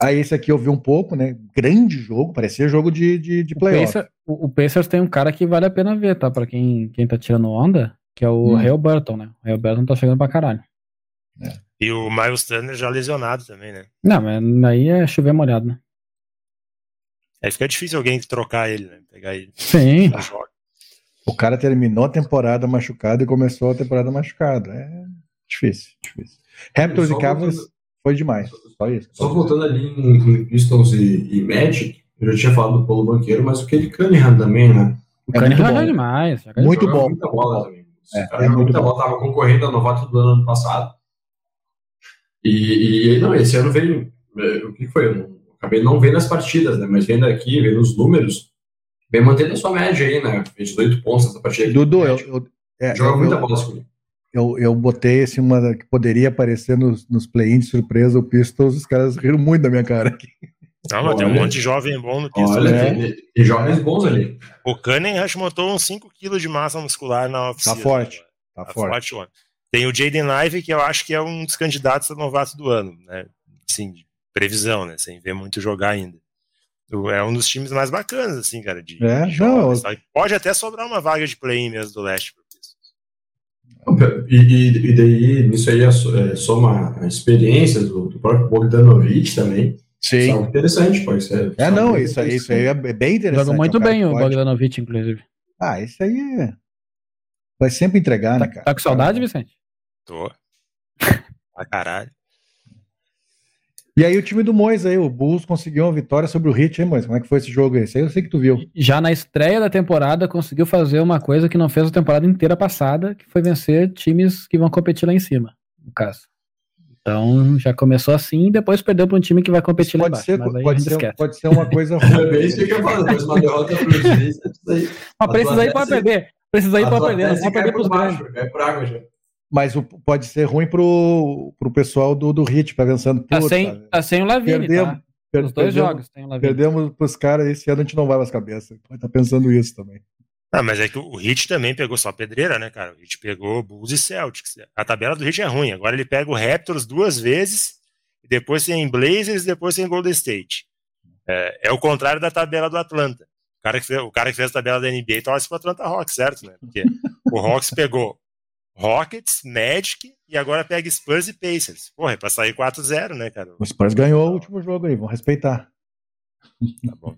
Aí esse aqui eu vi um pouco, né? Grande jogo, parecia jogo de, de, de playoff. O, Pacer, o, o Pacers tem um cara que vale a pena ver, tá? Pra quem, quem tá tirando onda, que é o hum. Hale Burton, né? O Hale Burton tá chegando pra caralho. É. E o Miles Turner já lesionado também, né? Não, mas aí é chover molhado, né? Aí fica difícil alguém trocar ele, né? Pegar ele. Sim. O cara terminou a temporada machucado e começou a temporada machucado. É difícil, difícil. Raptors e Cavs foi demais. Só isso. Só voltando ali em, Pistons e, e, Magic, eu já tinha falado do Paulo Banqueiro, mas o Kelly Cunningham também, né? O é Cunningham é demais. Muito bom. Muita bola também. É, cara é muita bola, tava concorrendo a novato do ano passado. E, e não, esse ano veio. É, o que foi? Acabei não vendo as partidas, né? Mas vendo aqui, vendo os números, vem mantendo a sua média aí, né? 28 pontos nessa partida. Dudu, eu, eu, é, joga eu, muita bola comigo. Eu, eu botei assim, uma que poderia aparecer nos, nos play-ins de surpresa, o Pistols, os caras riram muito da minha cara aqui. Não, mas tem um monte de jovem bom no Pistols. Olha, né? e jovens bons ali. O Cunningham montou uns 5 kg de massa muscular na oficina. Tá forte. Tá, tá forte. forte tem o Jaden Live, que eu acho que é um dos candidatos a novato do ano, né? Sim, previsão, né? Sem ver muito jogar ainda. É um dos times mais bacanas, assim, cara. De, é, de jogos, não, Pode até sobrar uma vaga de play-in mesmo do leste. E, e, e daí, nisso aí, é, é soma a experiência do, do próprio Bogdanovic também. Sim. Isso é interessante, pode ser. É, não, isso aí, isso aí é bem interessante. Joga muito bem o Bogdanovic, inclusive. Ah, isso aí é... vai sempre entregar, tá, né, cara? Tá com saudade, Vicente? Tô. Pra caralho. E aí o time do Mois aí, o Bulls conseguiu uma vitória sobre o Heat, hein, Mois? Como é que foi esse jogo aí? Isso aí eu sei que tu viu. Já na estreia da temporada conseguiu fazer uma coisa que não fez a temporada inteira passada, que foi vencer times que vão competir lá em cima, no caso. Então já começou assim e depois perdeu para um time que vai competir pode lá ser, embaixo. Pode ser, pode ser uma coisa [LAUGHS] ruim. É bem isso que eu falo, mas uma derrota pro Mas precisa aí pode perder. Precisa aí pode perder, não pode perder pros grandes. Vai por água já. Mas o, pode ser ruim pro, pro pessoal do, do Hit, tá pensando. Tá sem, tá sem o Lavini, perdemos, tá? Per, Os dois perdemos, jogos tem o Lavini. Perdemos pros caras, esse ano a gente não vai mais cabeça. Pode estar tá pensando isso também. Ah, mas é que o Hit também pegou só pedreira, né, cara? O Hit pegou Bulls e Celtics. A tabela do Hit é ruim. Agora ele pega o Raptors duas vezes, depois tem Blazers, depois tem Golden State. É, é o contrário da tabela do Atlanta. O cara que fez, o cara que fez a tabela da NBA torce pro Atlanta Hawks, certo? Né? Porque o Hawks pegou Rockets, Magic e agora pega Spurs e Pacers. Porra, é pra sair 4-0, né, cara? O Spurs ganhou o último jogo aí, vão respeitar. Tá bom.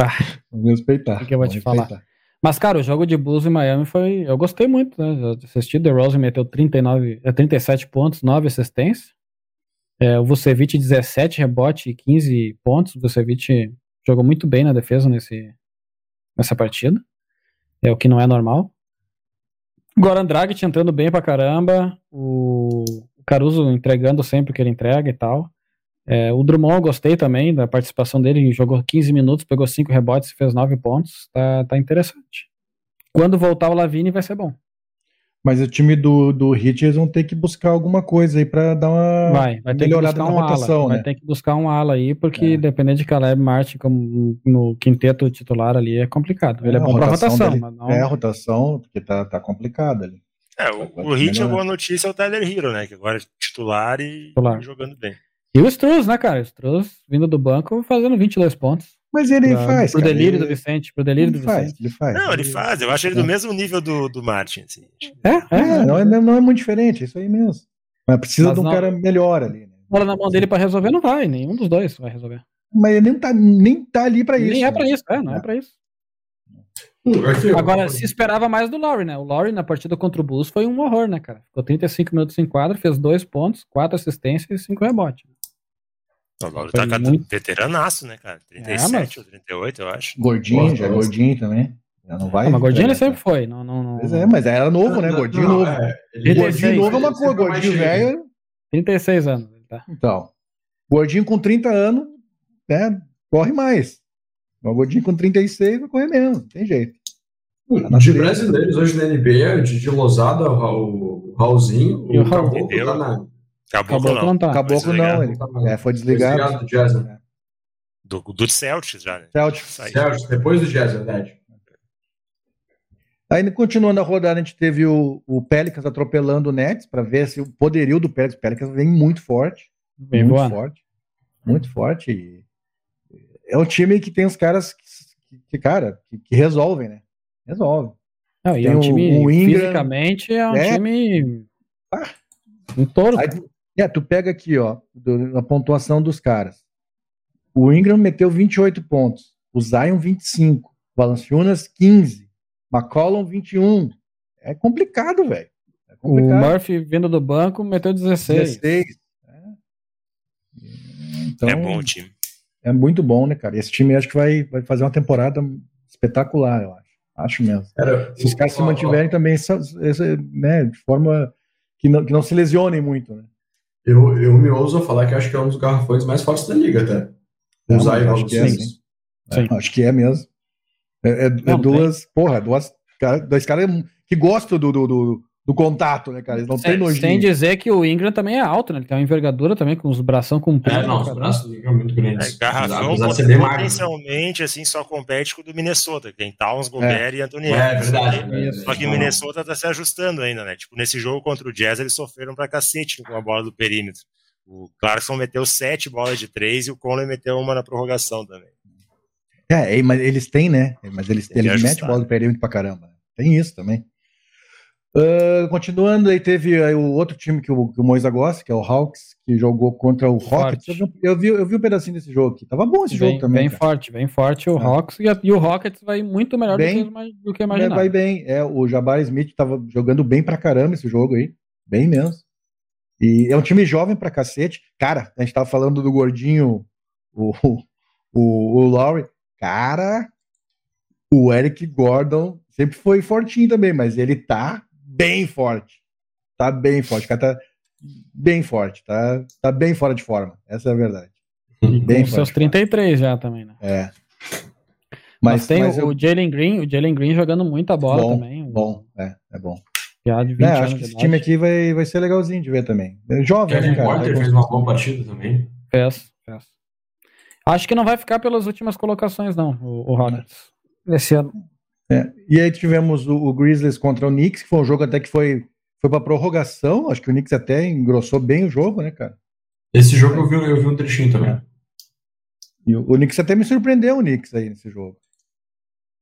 Ah, Vamos respeitar. O que eu vou te respeitar. falar? Mas, cara, o jogo de Bulls em Miami foi. Eu gostei muito, né? Eu assisti, The Rose meteu 39, 37 é, pontos, 9 assistências. É, o Vucevic 17 rebote e 15 pontos. O Vucevic jogou muito bem na defesa nesse, nessa partida. É o que não é normal. Goran Dragic entrando bem pra caramba. O Caruso entregando sempre que ele entrega e tal. É, o Drummond eu gostei também da participação dele, jogou 15 minutos, pegou 5 rebotes e fez 9 pontos. Tá, tá interessante. Quando voltar o Lavine vai ser bom. Mas o time do, do Hit eles vão ter que buscar alguma coisa aí para dar uma vai, vai ter melhorada que buscar na um rotação, ala, né? Vai ter que buscar um ala aí, porque é. dependendo de Caleb Martin como no quinteto titular ali é complicado. Ele é, é bom para rotação, dele, não... É a rotação, porque tá, tá complicado ali. É, o, o Hit, a boa notícia é o Tyler Hero, né? Que agora é titular e titular. jogando bem. E o Struz, né, cara? O Struz vindo do banco fazendo 22 pontos. Mas ele pra, faz. Pro cara, delírio ele... do Vicente, pro delírio ele do faz, Vicente. Ele faz. Não, ele faz. Eu acho ele do é. mesmo nível do, do Martin. Assim. É, é, é, não, é, não é muito diferente, isso aí mesmo. Mas precisa Mas de um não, cara melhor ali. Né? Bola na mão dele pra resolver não vai, nenhum dos dois vai resolver. Mas ele nem tá, nem tá ali pra isso. Nem é pra né? isso, é, não é, é pra isso. Agora, se esperava mais do Laurie, né? O Laurie na partida contra o Bulls foi um horror, né, cara? Ficou 35 minutos em quadra, fez dois pontos, quatro assistências e cinco rebotes. O Lauro tá muito... veteranaço, né, cara? 37 é, ou 38, eu acho. Gordinho, já é gordinho também. Já não vai. Ah, mas gordinho ele sempre foi. Não, não, não... Pois é, mas era novo, né? Gordinho não, novo. É, gordinho novo é uma coisa, gordinho velho. 36 anos. Tá. Então, gordinho com 30 anos, né? Corre mais. O gordinho com 36 vai correr mesmo, não tem jeito. Tá de brasileiros hoje na NBA, de, de Losada, o Raulzinho, o, o Caboclo tá na, Caboclo, não. não tá. Caboclo não, ele é, foi desligado. desligado do Jazz, né? Do, do Celtics já, né? Celtics. Celtics, depois do Jazz, verdade. Aí, continuando a rodada, a gente teve o, o Pelicans atropelando o Nets para ver se o poderio do Pelicans. O Pelicans vem muito forte. Bem muito boa. forte. Muito forte. E é um time que tem os caras que, que cara, que, que, resolvem, né? Resolve. Não, e é um time, o Ingram, fisicamente, é um é, time. Ah, um touro. Aí, é, tu pega aqui, ó, do, a pontuação dos caras. O Ingram meteu 28 pontos, o Zion 25, o Valanciunas 15, McCollum 21. É complicado, velho. É o Murphy vindo do banco meteu 16. 16. É. Então, é bom o time. É muito bom, né, cara? Esse time acho que vai, vai fazer uma temporada espetacular, eu acho. Acho mesmo. Era, se os caras se mantiverem ó, também, essa, essa, né, de forma que não, que não se lesionem muito, né? Eu, eu me ouso a falar que acho que é um dos garrafões mais fortes da liga, até. Não, Usar acho, que é, sim. Sim. É, acho que é mesmo. É, é, não, é duas, tem. porra, duas, dois caras que gostam do, do, do, do contato, né, cara? Eles não tem nojinho. Sem dizer que o Ingram também é alto, né? Ele tem uma envergadura também, com os bração compridos. É, não, os braços do Ingram muito grandes. É, garrafão potencialmente, assim, só compete com o do Minnesota, que tem Towns, Gobert é. e Anthony É, verdade. Só que o Minnesota tá se ajustando ainda, né? Tipo, nesse jogo contra o Jazz, eles sofreram pra cacete com a bola do perímetro. O Clarkson meteu sete bolas de três e o Conley meteu uma na prorrogação também. É, mas eles têm, né? Mas eles, eles metem bola do perímetro pra caramba. Tem isso também. Uh, continuando, aí teve aí, o outro time que o, que o Moisa gosta, que é o Hawks, que jogou contra o Rockets. Eu, eu, vi, eu vi um pedacinho desse jogo aqui. Tava bom esse bem, jogo também. Bem cara. forte, bem forte o é. Hawks. E, a, e, o Rockets vai muito melhor bem, do, que, do que imaginava. Vai bem. É, o Jabari Smith tava jogando bem pra caramba esse jogo aí. Bem mesmo. E é um time jovem pra cacete. Cara, a gente tava falando do gordinho, o, o, o Lowry. Cara, o Eric Gordon sempre foi fortinho também, mas ele tá bem forte. Tá bem forte. O cara tá bem forte. Tá, tá bem fora de forma. Essa é a verdade. bem com seus 33 já também, né? É. Mas, mas tem mas o, eu... Jalen Green, o Jalen Green jogando muita bola bom, também. Bom, é, é bom. De 20 é, acho que esse time aqui vai, vai ser legalzinho de ver também. É jovem, Kevin né, cara? Porter fez uma boa partida também. Fez, fez. Acho que não vai ficar pelas últimas colocações, não, o, o Rockets. Esse ano. É. E aí tivemos o, o, Grizzlies contra o Knicks, que foi um jogo até que foi, foi para prorrogação. Acho que o Knicks até engrossou bem o jogo, né, cara? Esse jogo eu vi, eu vi um trechinho também. E o, o Knicks até me surpreendeu, o Knicks aí nesse jogo.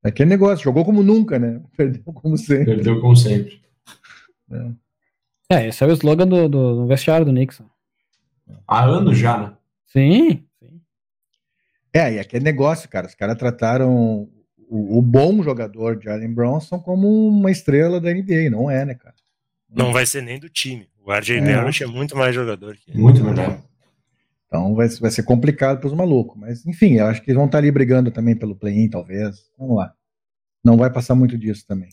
É aquele negócio, jogou como nunca, né? [LAUGHS] Perdeu como sempre. Perdeu como sempre. É, é esse é o slogan do, do, do vestiário do Knicks. Há anos já, né? Sim. É, e aqui é negócio, cara. Os caras trataram o, o, bom jogador de Allen Bronson como uma estrela da NBA, não é, né, cara? Não vai ser nem do time. O RJ é. Barrett é muito mais jogador que ele. Muito melhor. Então vai, vai ser complicado para os malucos. Mas, enfim, eu acho que eles vão estar ali brigando também pelo play-in, talvez. Vamos lá. Não vai passar muito disso também.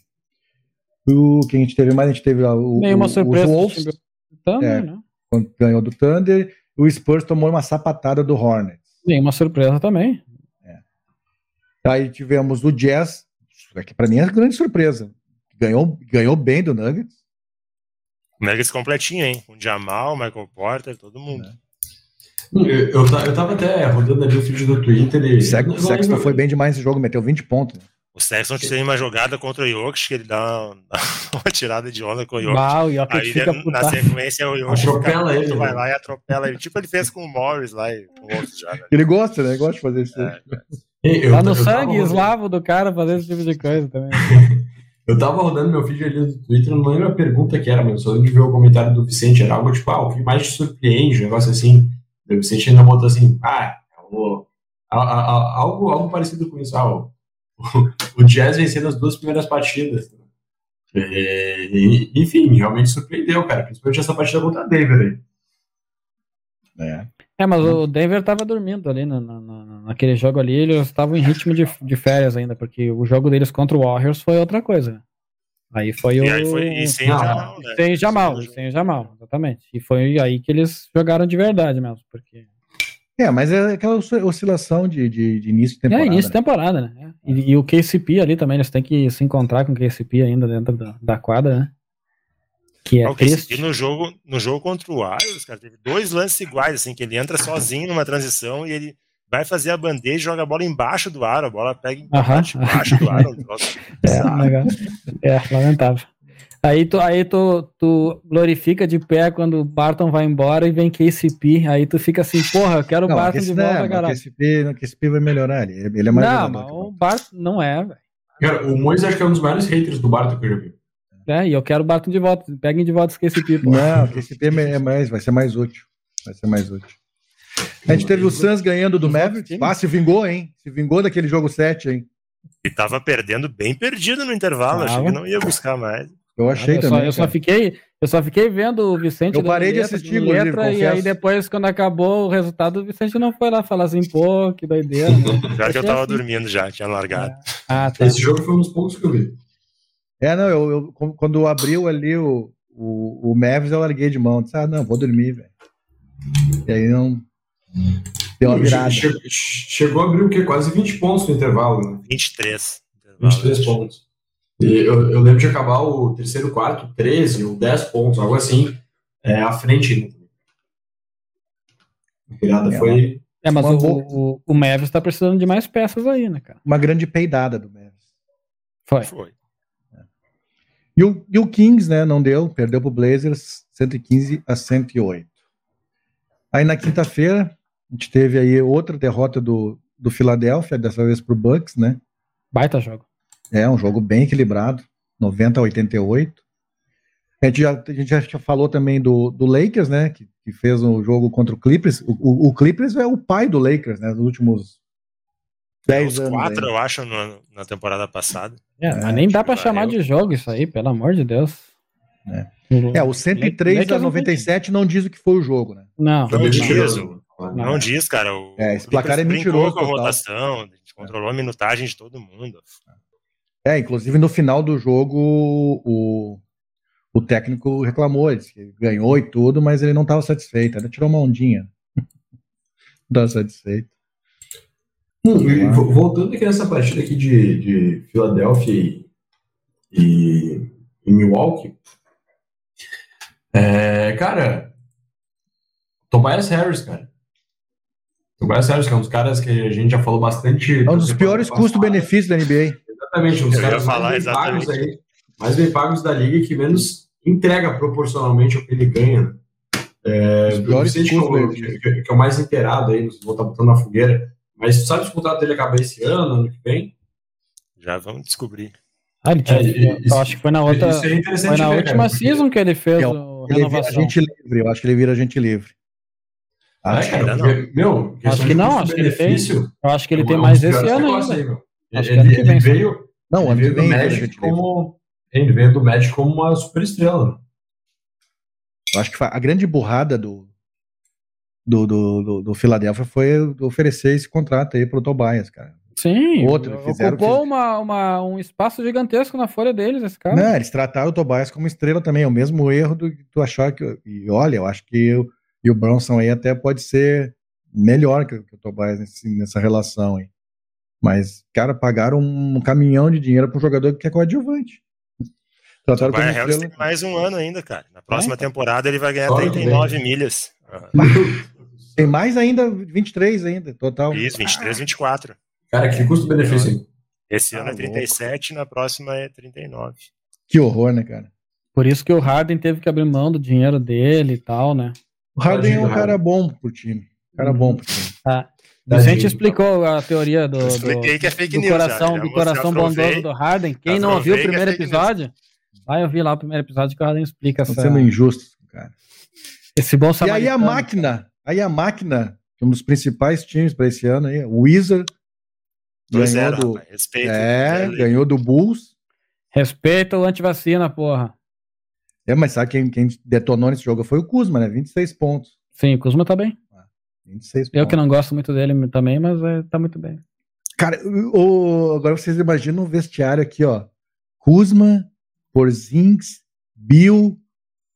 O que a gente teve mais? A gente teve o, Nenhuma surpresa os Wolves, do Thunder, é, né? Ganhou do Thunder. O Spurs tomou uma sapatada do Hornets. Nenhuma surpresa também. Aí tivemos o Jazz, que para mim é grande surpresa. Ganhou, ganhou bem do Nuggets. Nuggets completinho, hein? Com Jamal, Michael Porter, todo mundo. É. Eu, eu, eu tava até rodando ali o feed do Twitter e. O Sexton foi bem demais esse jogo, meteu 20 pontos. O Sexton tem uma jogada contra o Jokic, que ele dá [LAUGHS] uma, uma tirada de onda com o Jokic. Uau, o Jokic Aí, fica na sequência, o Jokic atropela ele, vai né? lá e atropela ele. Tipo ele fez com o Morris lá e com outros já. Né? Ele gosta, né? Ele gosta de fazer isso. É, é. tá no sangue eslavo do cara fazer esse tipo de coisa também. [LAUGHS] eu tava rodando meu vídeo ali no Twitter, não lembro a pergunta que era, mas só de ver o comentário do Vicente, era algo tipo, ah, o que mais te surpreende, um negócio assim. O Vicente ainda botou assim, ah, o, a, a, algo, algo parecido com isso, ah, o, [LAUGHS] o Jazz vencendo as duas primeiras partidas. E, enfim, realmente surpreendeu, cara, principalmente essa partida contra a Denver aí. É. É, mas o Denver tava dormindo ali no, no, naquele jogo ali, eles estavam em ritmo de, de férias ainda, porque o jogo deles contra o Warriors foi outra coisa. Né? Aí foi o. E aí foi e sem Jamal, né? Sem Jamal, sem Jamal, exatamente. E foi aí que eles jogaram de verdade mesmo, porque. É, mas é aquela oscilação de, de, de início de temporada. É, início de né? temporada, né? E, e, o KCP ali também, eles têm que se encontrar com o KCP ainda dentro da, da quadra, né? Que é o KCP no jogo, no jogo contra o Warriors, cara, teve dois lances iguais, assim, que ele entra sozinho numa transição e ele vai fazer a bandeja e joga a bola embaixo do aro, a bola pega embaixo, embaixo do aro. [LAUGHS] é, é, lamentável. Aí tu, aí tu, tu glorifica de pé quando o Barton vai embora e vem KCP. Aí tu fica assim, porra, eu quero o Barton de volta, não, cara. O KCP, o KCP vai melhorar, ele, ele é mais Não, mas o Barton não é, velho. Cara, o Moisés acho que é um dos maiores haters do Barton que eu já vi. É, e eu quero o Barton de volta. Peguem de volta esse KCP, pô. Não, o KCP é, é mais, vai ser mais útil. Vai ser mais útil. A gente teve o Suns ganhando do Mavericks. Ah, se vingou, hein? Se vingou daquele jogo 7, hein? E tava perdendo bem perdido no intervalo. Achei que não ia buscar mais. Eu achei eu também. Só, eu só fiquei, eu só fiquei vendo o Vicente. Eu parei de assistir, letra, E aí depois, quando acabou o resultado, o Vicente não foi lá falar assim, pô, que doideira. Né? [LAUGHS] já que eu tava assim. dormindo já, tinha largado. Ah, tá. Esse jogo foi um dos poucos que eu vi. É, não, eu, eu quando abriu ali o, o, o Mavis, eu larguei de mão. Disse, ah, não, vou dormir, velho. E aí não. Deu uma virada. Chegou, chegou a abrir o quê? Quase 20 pontos no intervalo, né? 23. 23 pontos. Eu, eu, lembro de acabar o terceiro quarto, 13 ou 10 pontos, algo assim, é, à frente. A virada é, foi. É, mas o, o, o Mavis tá precisando de mais peças aí, né, cara? Uma grande peidada do Mavis. Foi. Foi. É. E, o, e o Kings, né, não deu, perdeu pro Blazers 115 a 108. Aí na quinta-feira, a gente teve aí outra derrota do, do Philadelphia, dessa vez pro Bucks, né? Baita jogo. É, um jogo bem equilibrado, 90 a 88. A gente já, a gente já falou também do, do Lakers, né? Que, que fez um jogo contra o Clippers. O, o, o, Clippers é o pai do Lakers, né? Nos últimos 10 anos. quatro, aí. eu acho, no, na temporada passada. É, é mas nem dá para chamar de jogo isso aí, pelo amor de Deus. É, é o 103 a 97 não diz o que foi o jogo, né? Não. Não, diz, não, não diz, cara. O, é, esse placar é mentiroso. Com a rotação, a gente controlou a minutagem de todo mundo. É, inclusive no final do jogo o, o técnico reclamou, ele que ganhou e tudo, mas ele não estava satisfeito, ele tirou uma ondinha. [LAUGHS] não estava satisfeito. Hum, voltando aqui nessa partida aqui de, de Filadélfia e, e, e Milwaukee, é, cara, Tobias Harris, cara. Tobias Harris, que é um dos caras que a gente já falou bastante. É um dos piores custo-benefícios da NBA. Exatamente, um dos caras mais bem, pagos aí, mais bem pagos da liga e que menos entrega proporcionalmente ao que ele ganha. É, o Vicente, que, que, que, é o mais inteirado aí, vou estar botando na fogueira. Mas sabe se o contrato dele acaba esse ano, ano que vem? Já vamos descobrir. Ah, ele tinha, é, eu acho que foi na outra. É foi na ver, última cara, season que ele fez. É, ele vira gente livre, eu acho que ele vira gente livre. Ah, cara, não. Meu, acho que não, acho que ele tem. Eu acho que ele tem mais esse ano ainda. Aí, acho ele, que ele, veio. Não, ele veio do Magic como. Ele veio do Magic como uma super estrela. Eu acho que a grande burrada do, do, do, do, do Philadelphia foi oferecer esse contrato aí pro Tobias, cara. Sim, Outro, fizeram, ocupou uma, uma, um espaço gigantesco na folha deles, esse cara. Não, eles trataram o Tobias como estrela também, é o mesmo erro do que tu achar que. E olha, eu acho que eu, e o Bronson aí até pode ser melhor que, que o Tobias nesse, nessa relação aí. Mas, cara, pagaram um caminhão de dinheiro para um jogador que é coadjuvante. [LAUGHS] Trataram como estrela. tem mais um ano ainda, cara. Na próxima é? temporada ele vai ganhar 39 milhas. Tem mais ainda, 23 ainda, total. Isso, 23, 24. Cara, que custo-benefício, hein? Esse ano é 37, na próxima é 39. Que horror, né, cara? Por isso que o Harden teve que abrir mão do dinheiro dele e tal, né? O Harden é um cara bom pro time. Cara bom pro time. Tá. A gente explicou a teoria do, do, que é fake do news, coração, do coração bondoso do Harden. Quem não ouviu o é primeiro é episódio, vai ouvir lá o primeiro episódio que o Harden explica Estão essa... sendo injusto, cara. Esse bom E aí a máquina, aí a máquina, um dos principais times para esse ano aí, o Wizard, ganhou do, Respeito, é, ganhou do Bulls. Respeita o antivacina, porra. É, mas sabe quem, quem detonou nesse jogo foi o Kuzma, né? 26 pontos. Sim, o Kuzma tá bem. 26 Eu que não gosto muito dele também, mas é, tá muito bem. Cara, o, agora vocês imaginam um vestiário aqui, ó. Kuzma, Porzingis, Bill,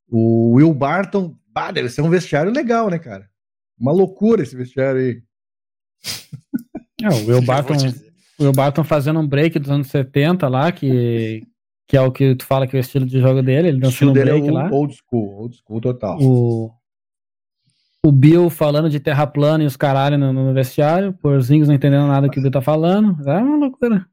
o Will Barton. Ah, deve ser um vestiário legal, né, cara? Uma loucura esse vestiário aí. É, o Will [LAUGHS] Barton, o Will Barton fazendo um break dos anos 70 lá, que, [LAUGHS] que é o que tu fala que é o estilo de jogo dele, ele dançando um break é lá. Old school, old school total. O, o Bill falando de terra plana e os caralho no, no vestiário, Porzinhos não entendendo nada do que o Bill tá falando. É uma loucura.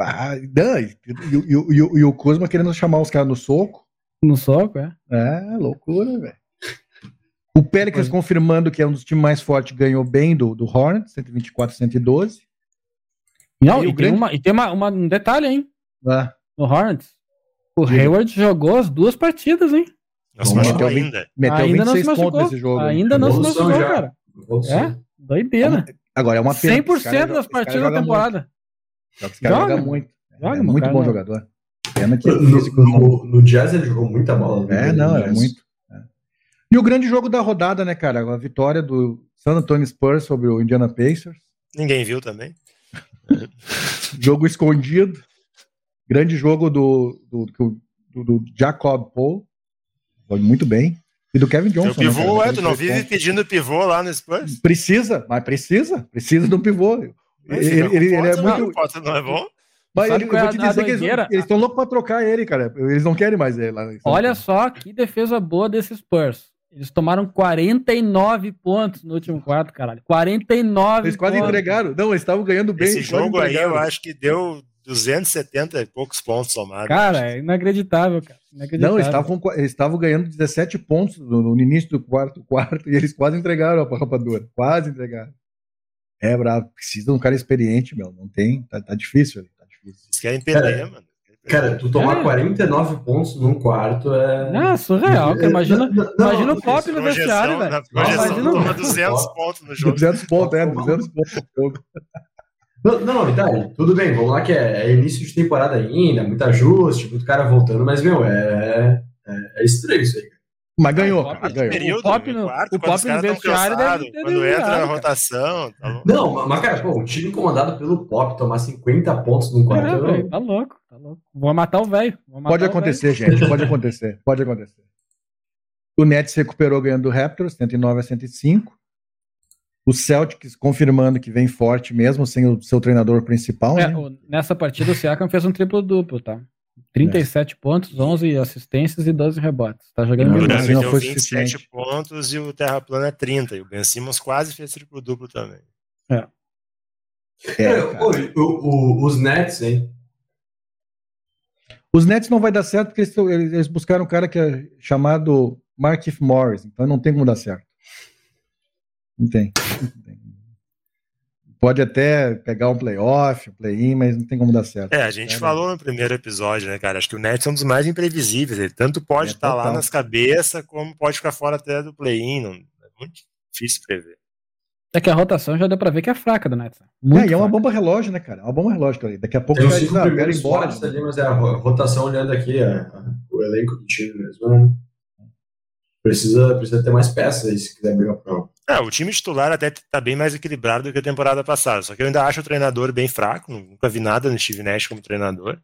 Ah, e, e, e, e, o Kuzma querendo chamar os caras no soco. No soco, é? É, loucura, velho. O Pelicans confirmando que é um dos times mais fortes, ganhou bem do, do Hornets, 124 112. Não, e, e, grande... tem, uma, e tem uma, uma, um detalhe, hein? Ah. No Hornets. O Hayward jogou as duas partidas, hein? Nossa, meteu, ainda. Meteu ainda 26 não se pontos nesse jogo. Ainda não se machucou, já. cara. É, doideira. Agora é uma pena. 100% das partidas da temporada. Muito. Esse cara joga, joga muito. Joga, é muito bom jogador. Pena que no, no, no, Jazz ele jogou muita bola. É, não, é muito. É. E o grande jogo da rodada, né, cara? A vitória do San Antonio Spurs sobre o Indiana Pacers. Ninguém viu também. [LAUGHS] jogo escondido. Grande jogo do, do, do, do Jacob Paul. Foi muito bem. E do Kevin Johnson. O pivô, né, é, tu não vive pedindo pivô lá no Spurs? Precisa, mas precisa. Precisa de um pivô. Ele, ele, ele, é muito. Não, não é bom? Mas ele, eu vou te dizer que eles, eles estão loucos pra trocar ele, cara. Eles não querem mais ele lá. Olha só que defesa boa desses Spurs. Eles tomaram 49 pontos no último quarto, caralho. 49 Eles quase pontos. entregaram. Não, eles estavam ganhando bem. Esse jogo aí eu acho que deu 270 e poucos pontos somados. Cara, é inacreditável, cara. Inacreditável. Não, eles estavam, eles estavam ganhando 17 pontos no, no, início do quarto quarto e eles quase entregaram a rapadura. Quase entregaram. É bravo. Precisa de um cara experiente, meu. Não tem. Tá, tá difícil ali. Tá difícil. Eles querem perder, cara, mano. Cara, tu tomar é. 49 pontos num quarto é. Não, surreal. Cara. Imagina, não, não, imagina o pop no vestiário, velho. Imagina toma 200 pontos no jogo. 200 pontos, é, 200 pontos no jogo. Não, não, Vitali, tudo bem, vamos lá que é, é, início de temporada ainda, muito ajuste, muito cara voltando, mas, meu, é, é, é estranho isso aí. Mas ganhou, ah, cara, ganhou. Período, o Pop no, quarto, o pop no vestiário deve ter Quando entra na rotação. Tá não, mas, cara, pô, um time comandado pelo Pop tomar 50 pontos num quarto. É, véio, tá louco, tá louco. Vou matar o velho. Pode acontecer, gente, pode acontecer, pode acontecer. O Nets recuperou ganhando do Raptors, 109 a 105. O Celtics confirmando que vem forte mesmo sem o seu treinador principal. É, né? Nessa partida o Siakam fez um triplo duplo, tá? 37 é. pontos, 11 assistências e 12 rebotes. Tá jogando muito bem. Não foi 27 pontos e o Terra Plana é 30. E o Ben Simmons quase fez triplo duplo também. É. é, é o, o, os Nets, hein? Os Nets não vai dar certo porque eles, eles buscaram um cara que é chamado Markif Morris, então não tem como dar certo. Não tem. Pode até pegar um playoff, um play-in, mas não tem como dar certo. É, a gente é, falou no primeiro episódio, né, cara? Acho que o Nets é um dos mais imprevisíveis. Ele tanto pode é, estar tá lá nas cabeças, como pode ficar fora até do play-in. É muito Difícil prever. É que a rotação já deu pra ver que é fraca do Nets. Muito é, e é uma bomba relógio, né, cara? É uma bomba relógio ali. Daqui a pouco Tem os cinco primeiros embora. Ali, mas é a rotação olhando aqui, é, o elenco do time mesmo. Né? Precisa, precisa ter mais peças aí se quiser brigar pro é, o time titular até está bem mais equilibrado do que a temporada passada. Só que eu ainda acho o treinador bem fraco. Nunca vi nada no Steve Nash como treinador.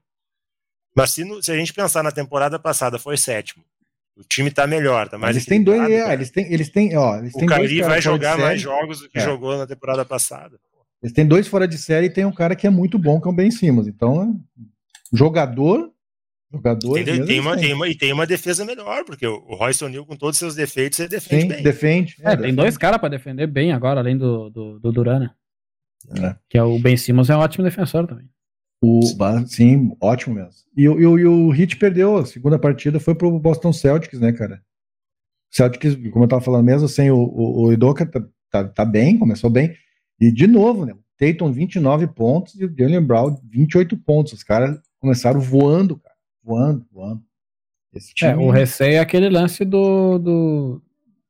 Mas se, no, se a gente pensar na temporada passada, foi sétimo. O time tá melhor, tá mais Eles têm dois, é, eles têm, eles têm, ó, eles têm O Cari vai jogar mais jogos do que é. jogou na temporada passada. Eles têm dois fora de série e tem um cara que é muito bom, que é o Ben Simmons. Então, jogador, jogador. Tem, tem uma, tem uma, e tem uma defesa melhor, porque o, o Royce O'Neal, com todos os seus defeitos, ele defende Sim, bem. defende. É, é tem dois caras para defender bem agora, além do, do, do Durana. É. Que é o Ben Simmons é um ótimo defensor também. O, sim, ótimo mesmo. E, e, e o Heat perdeu a segunda partida, foi pro Boston Celtics, né, cara? Celtics, como eu tava falando mesmo, sem o, o, o Idoka tá, tá, tá, bem, começou bem. E de novo, né? Tatum 29 pontos e o Jalen Brown 28 pontos. Os caras começaram voando, cara. Voando, voando. Time... É, o receio é aquele lance do, do,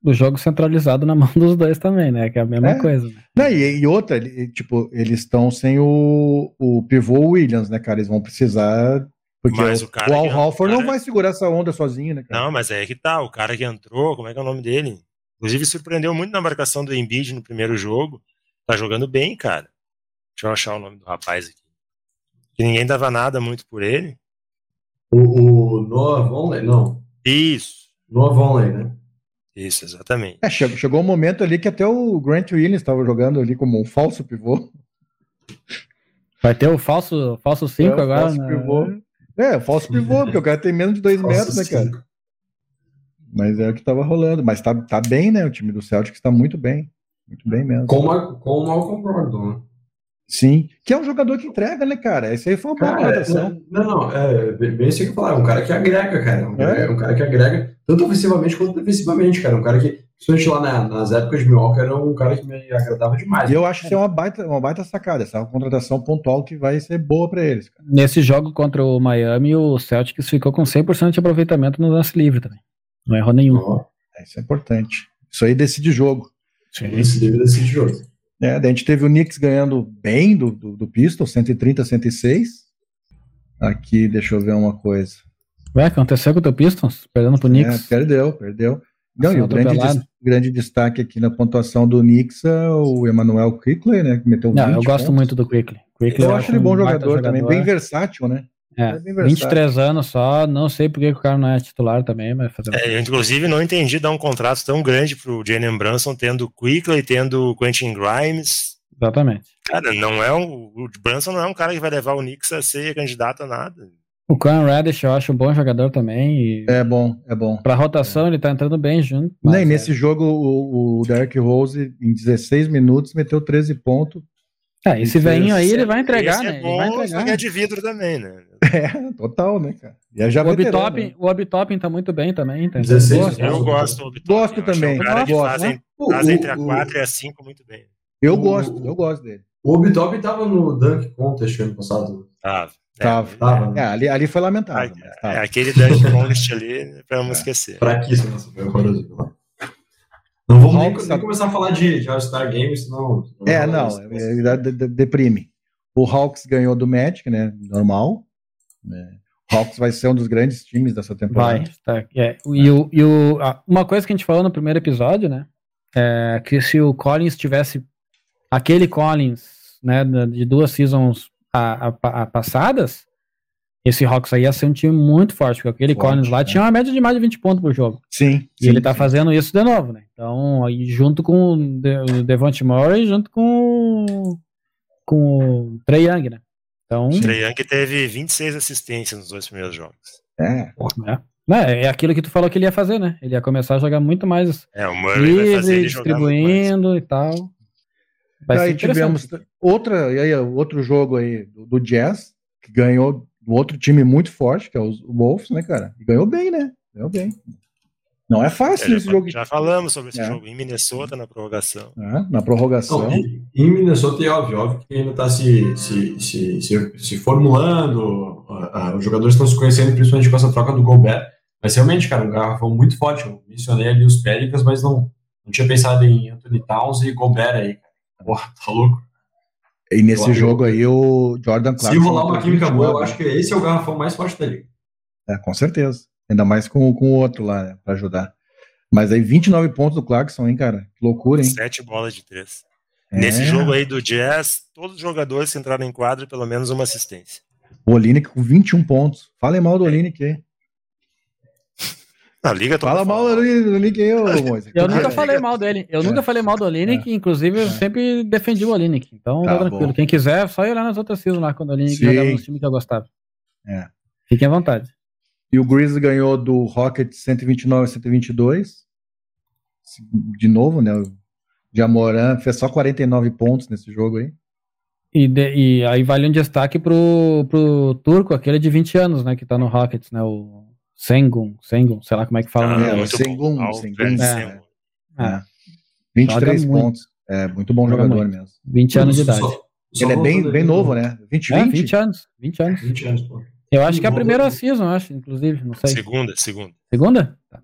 do jogo centralizado na [LAUGHS] mão dos dois também, né? Que é a mesma é. coisa. Né? Não, e, e, outra, tipo, eles estão sem o, o pivô Williams, né, cara? Eles vão precisar. Porque mas o, cara o Al Halford cara... não vai segurar essa onda sozinho, né, cara? Não, mas é que tá. O cara que entrou, como é que é o nome dele? Inclusive surpreendeu muito na marcação do Embiid no primeiro jogo. Tá jogando bem, cara. Deixa eu achar o nome do rapaz aqui. Que ninguém dava nada muito por ele. O, o Noah Vonley, não. Isso. Noah Vonley, né? Isso, exatamente. É, chegou, chegou um momento ali que até o Grant Williams estava jogando ali como um falso pivô. Vai ter o falso 5 falso cinco é, agora, falso né? Pivô. É, falso pivô, porque o cara tem menos de 2 metros, né, cara? Mas é o que estava rolando. Mas tá, tá bem, né? O time do Celtic está muito bem. Muito bem mesmo. Com, uma, com o Malcolm Brogdon, né? Sim, que é um jogador que entrega, né, cara? Esse aí foi uma boa contratação. Não, não, é bem isso que eu falar, é um cara que agrega, cara. Um, é? um cara que agrega, tanto ofensivamente quanto defensivamente, cara. Um cara que, principalmente lá na, nas épocas de Milwaukee, era um cara que me agradava demais. E eu acho que é uma baita, uma baita sacada, essa é uma contratação pontual que vai ser boa para eles. Cara. Nesse jogo contra o Miami, o Celtics ficou com 100% de aproveitamento no lance livre também. Não errou nenhum. Oh. Isso é importante. Isso aí decide jogo. Sim. Livre decide jogo. É, a gente teve o Knicks ganhando bem do, do, do Pistons, 130 a 106. Aqui, deixa eu ver uma coisa. Ué, aconteceu com o teu Pistons? Perdendo pro Knicks? É, perdeu, perdeu. Não, e o grande, des, grande destaque aqui na pontuação do Knicks é o Emmanuel Quickley, né? Que meteu Não, eu gosto pontos. muito do Quickley. Quickley eu acho ele bom jogador, jogador também, bem versátil, né? É, 23 anos só, não sei porque o cara não é titular também, mas fazer é, Eu, inclusive, não entendi dar um contrato tão grande pro Jalen Brunson, tendo Quickly, tendo Quentin Grimes. Exatamente. Cara, não é um, o Brunson não é um cara que vai levar o Knicks a ser candidato a nada. O Cam Reddish eu acho um bom jogador também. é bom, é bom. Pra rotação é. ele tá entrando bem junto. Nem é. nesse jogo o, o Derek Rose em 16 minutos meteu 13 pontos. É, esse velhinho aí ele vai entregar, né? É bom, ele vai entregar. é de vidro também, né? É, total, né, cara? E já o Obitopping, né? o Obitopping tá muito bem também, tá? 16, eu, eu gosto do Obitopping. Gosto também. Um cara gosto, fazem, né? faz entre a 4 e a 5 muito bem. Eu o, gosto, eu gosto dele. O Obitopping tava no Dunk Contest ano passado. Tava. É, tava, é, tava. É, ali, ali foi lamentável. É, aquele Dunk Contest ali, pra não é. esquecer. Fraquíssimo, nossa, foi horroroso. Não vamos nem, nem, começar a falar de, de All-Star Games, senão. É, não, é, deprime. O Hawks ganhou do Magic, né? Normal. Né? O Hawks vai ser um dos grandes times dessa temporada. Vai, tá. É. E, o, e o, uma coisa que a gente falou no primeiro episódio, né? É que se o Collins tivesse aquele Collins, né, de duas seasons a, a, a passadas, esse Hawks aí ia ser um time muito forte, porque aquele forte, Collins lá né? tinha uma média de mais de 20 pontos por jogo. Sim. E sim, ele tá sim. fazendo isso de novo, né? Então, aí junto com o Devontae Murray, junto com, com o Trey Young, né? Então, o Trey Young teve 26 assistências nos dois primeiros jogos. É. É. é aquilo que tu falou que ele ia fazer, né? Ele ia começar a jogar muito mais é, o Murray livre, vai fazer ele distribuindo e tal. Vai aí tivemos outra, aí, outro jogo aí do, do Jazz, que ganhou um outro time muito forte, que é os Wolves, né, cara? E ganhou bem, né? Ganhou bem. Não é fácil é, esse já, jogo. Já falamos sobre esse é. jogo em Minnesota na prorrogação. É, na prorrogação. Não, em Minnesota é óbvio, óbvio que ainda está se, se, se, se, se formulando, uh, uh, os jogadores estão se conhecendo, principalmente com essa troca do Gobert. Mas realmente, cara, um garrafão muito forte. Eu mencionei ali os Pelicans, mas não, Não tinha pensado em Anthony Towns e Gobert aí, cara. Porra, tá louco. E nesse jogo aí, o Jordan Clarkson. Se rolar uma química boa, eu acho que esse é o garrafão mais forte da liga. É, com certeza. Ainda mais com, com o outro lá, né, pra ajudar. Mas aí 29 pontos do Clarkson, hein, cara? Que loucura, hein? Sete bolas de três. É. Nesse jogo aí do Jazz, todos os jogadores que entraram em quadro, pelo menos uma assistência. O Olinick com 21 pontos. Falem mal do Olinick aí. Na liga Fala mal do Olinick aí, ô Moisés. Eu nunca falei mal dele. Eu é. nunca falei mal do Olinick, é. inclusive eu é. sempre defendi o Olinick. Então, tá tranquilo. Bom. Quem quiser, só ir olhar nas outras seasons lá, quando o Olinick jogava no time que eu gostava. É. Fiquem à vontade. E o Grizzlies ganhou do Rocket 129 a 122. De novo, né? O Jamoran fez só 49 pontos nesse jogo aí. E, de, e aí vale um destaque pro, pro turco, aquele de 20 anos, né? Que tá no Rockets, né? O Sengun, Sengun, sei lá como é que fala. Ah, é, o Sengun, Sengun. É, é. 23 pontos. É, muito bom Joga jogador muito. mesmo. 20 anos de idade. Só, só Ele é bem, bem novo, né? 20, 20? É, 20 anos. 20 anos. 20 anos, pô. Eu acho que é a primeira season, acho, inclusive, não sei. Segunda, segunda. Segunda? Tá.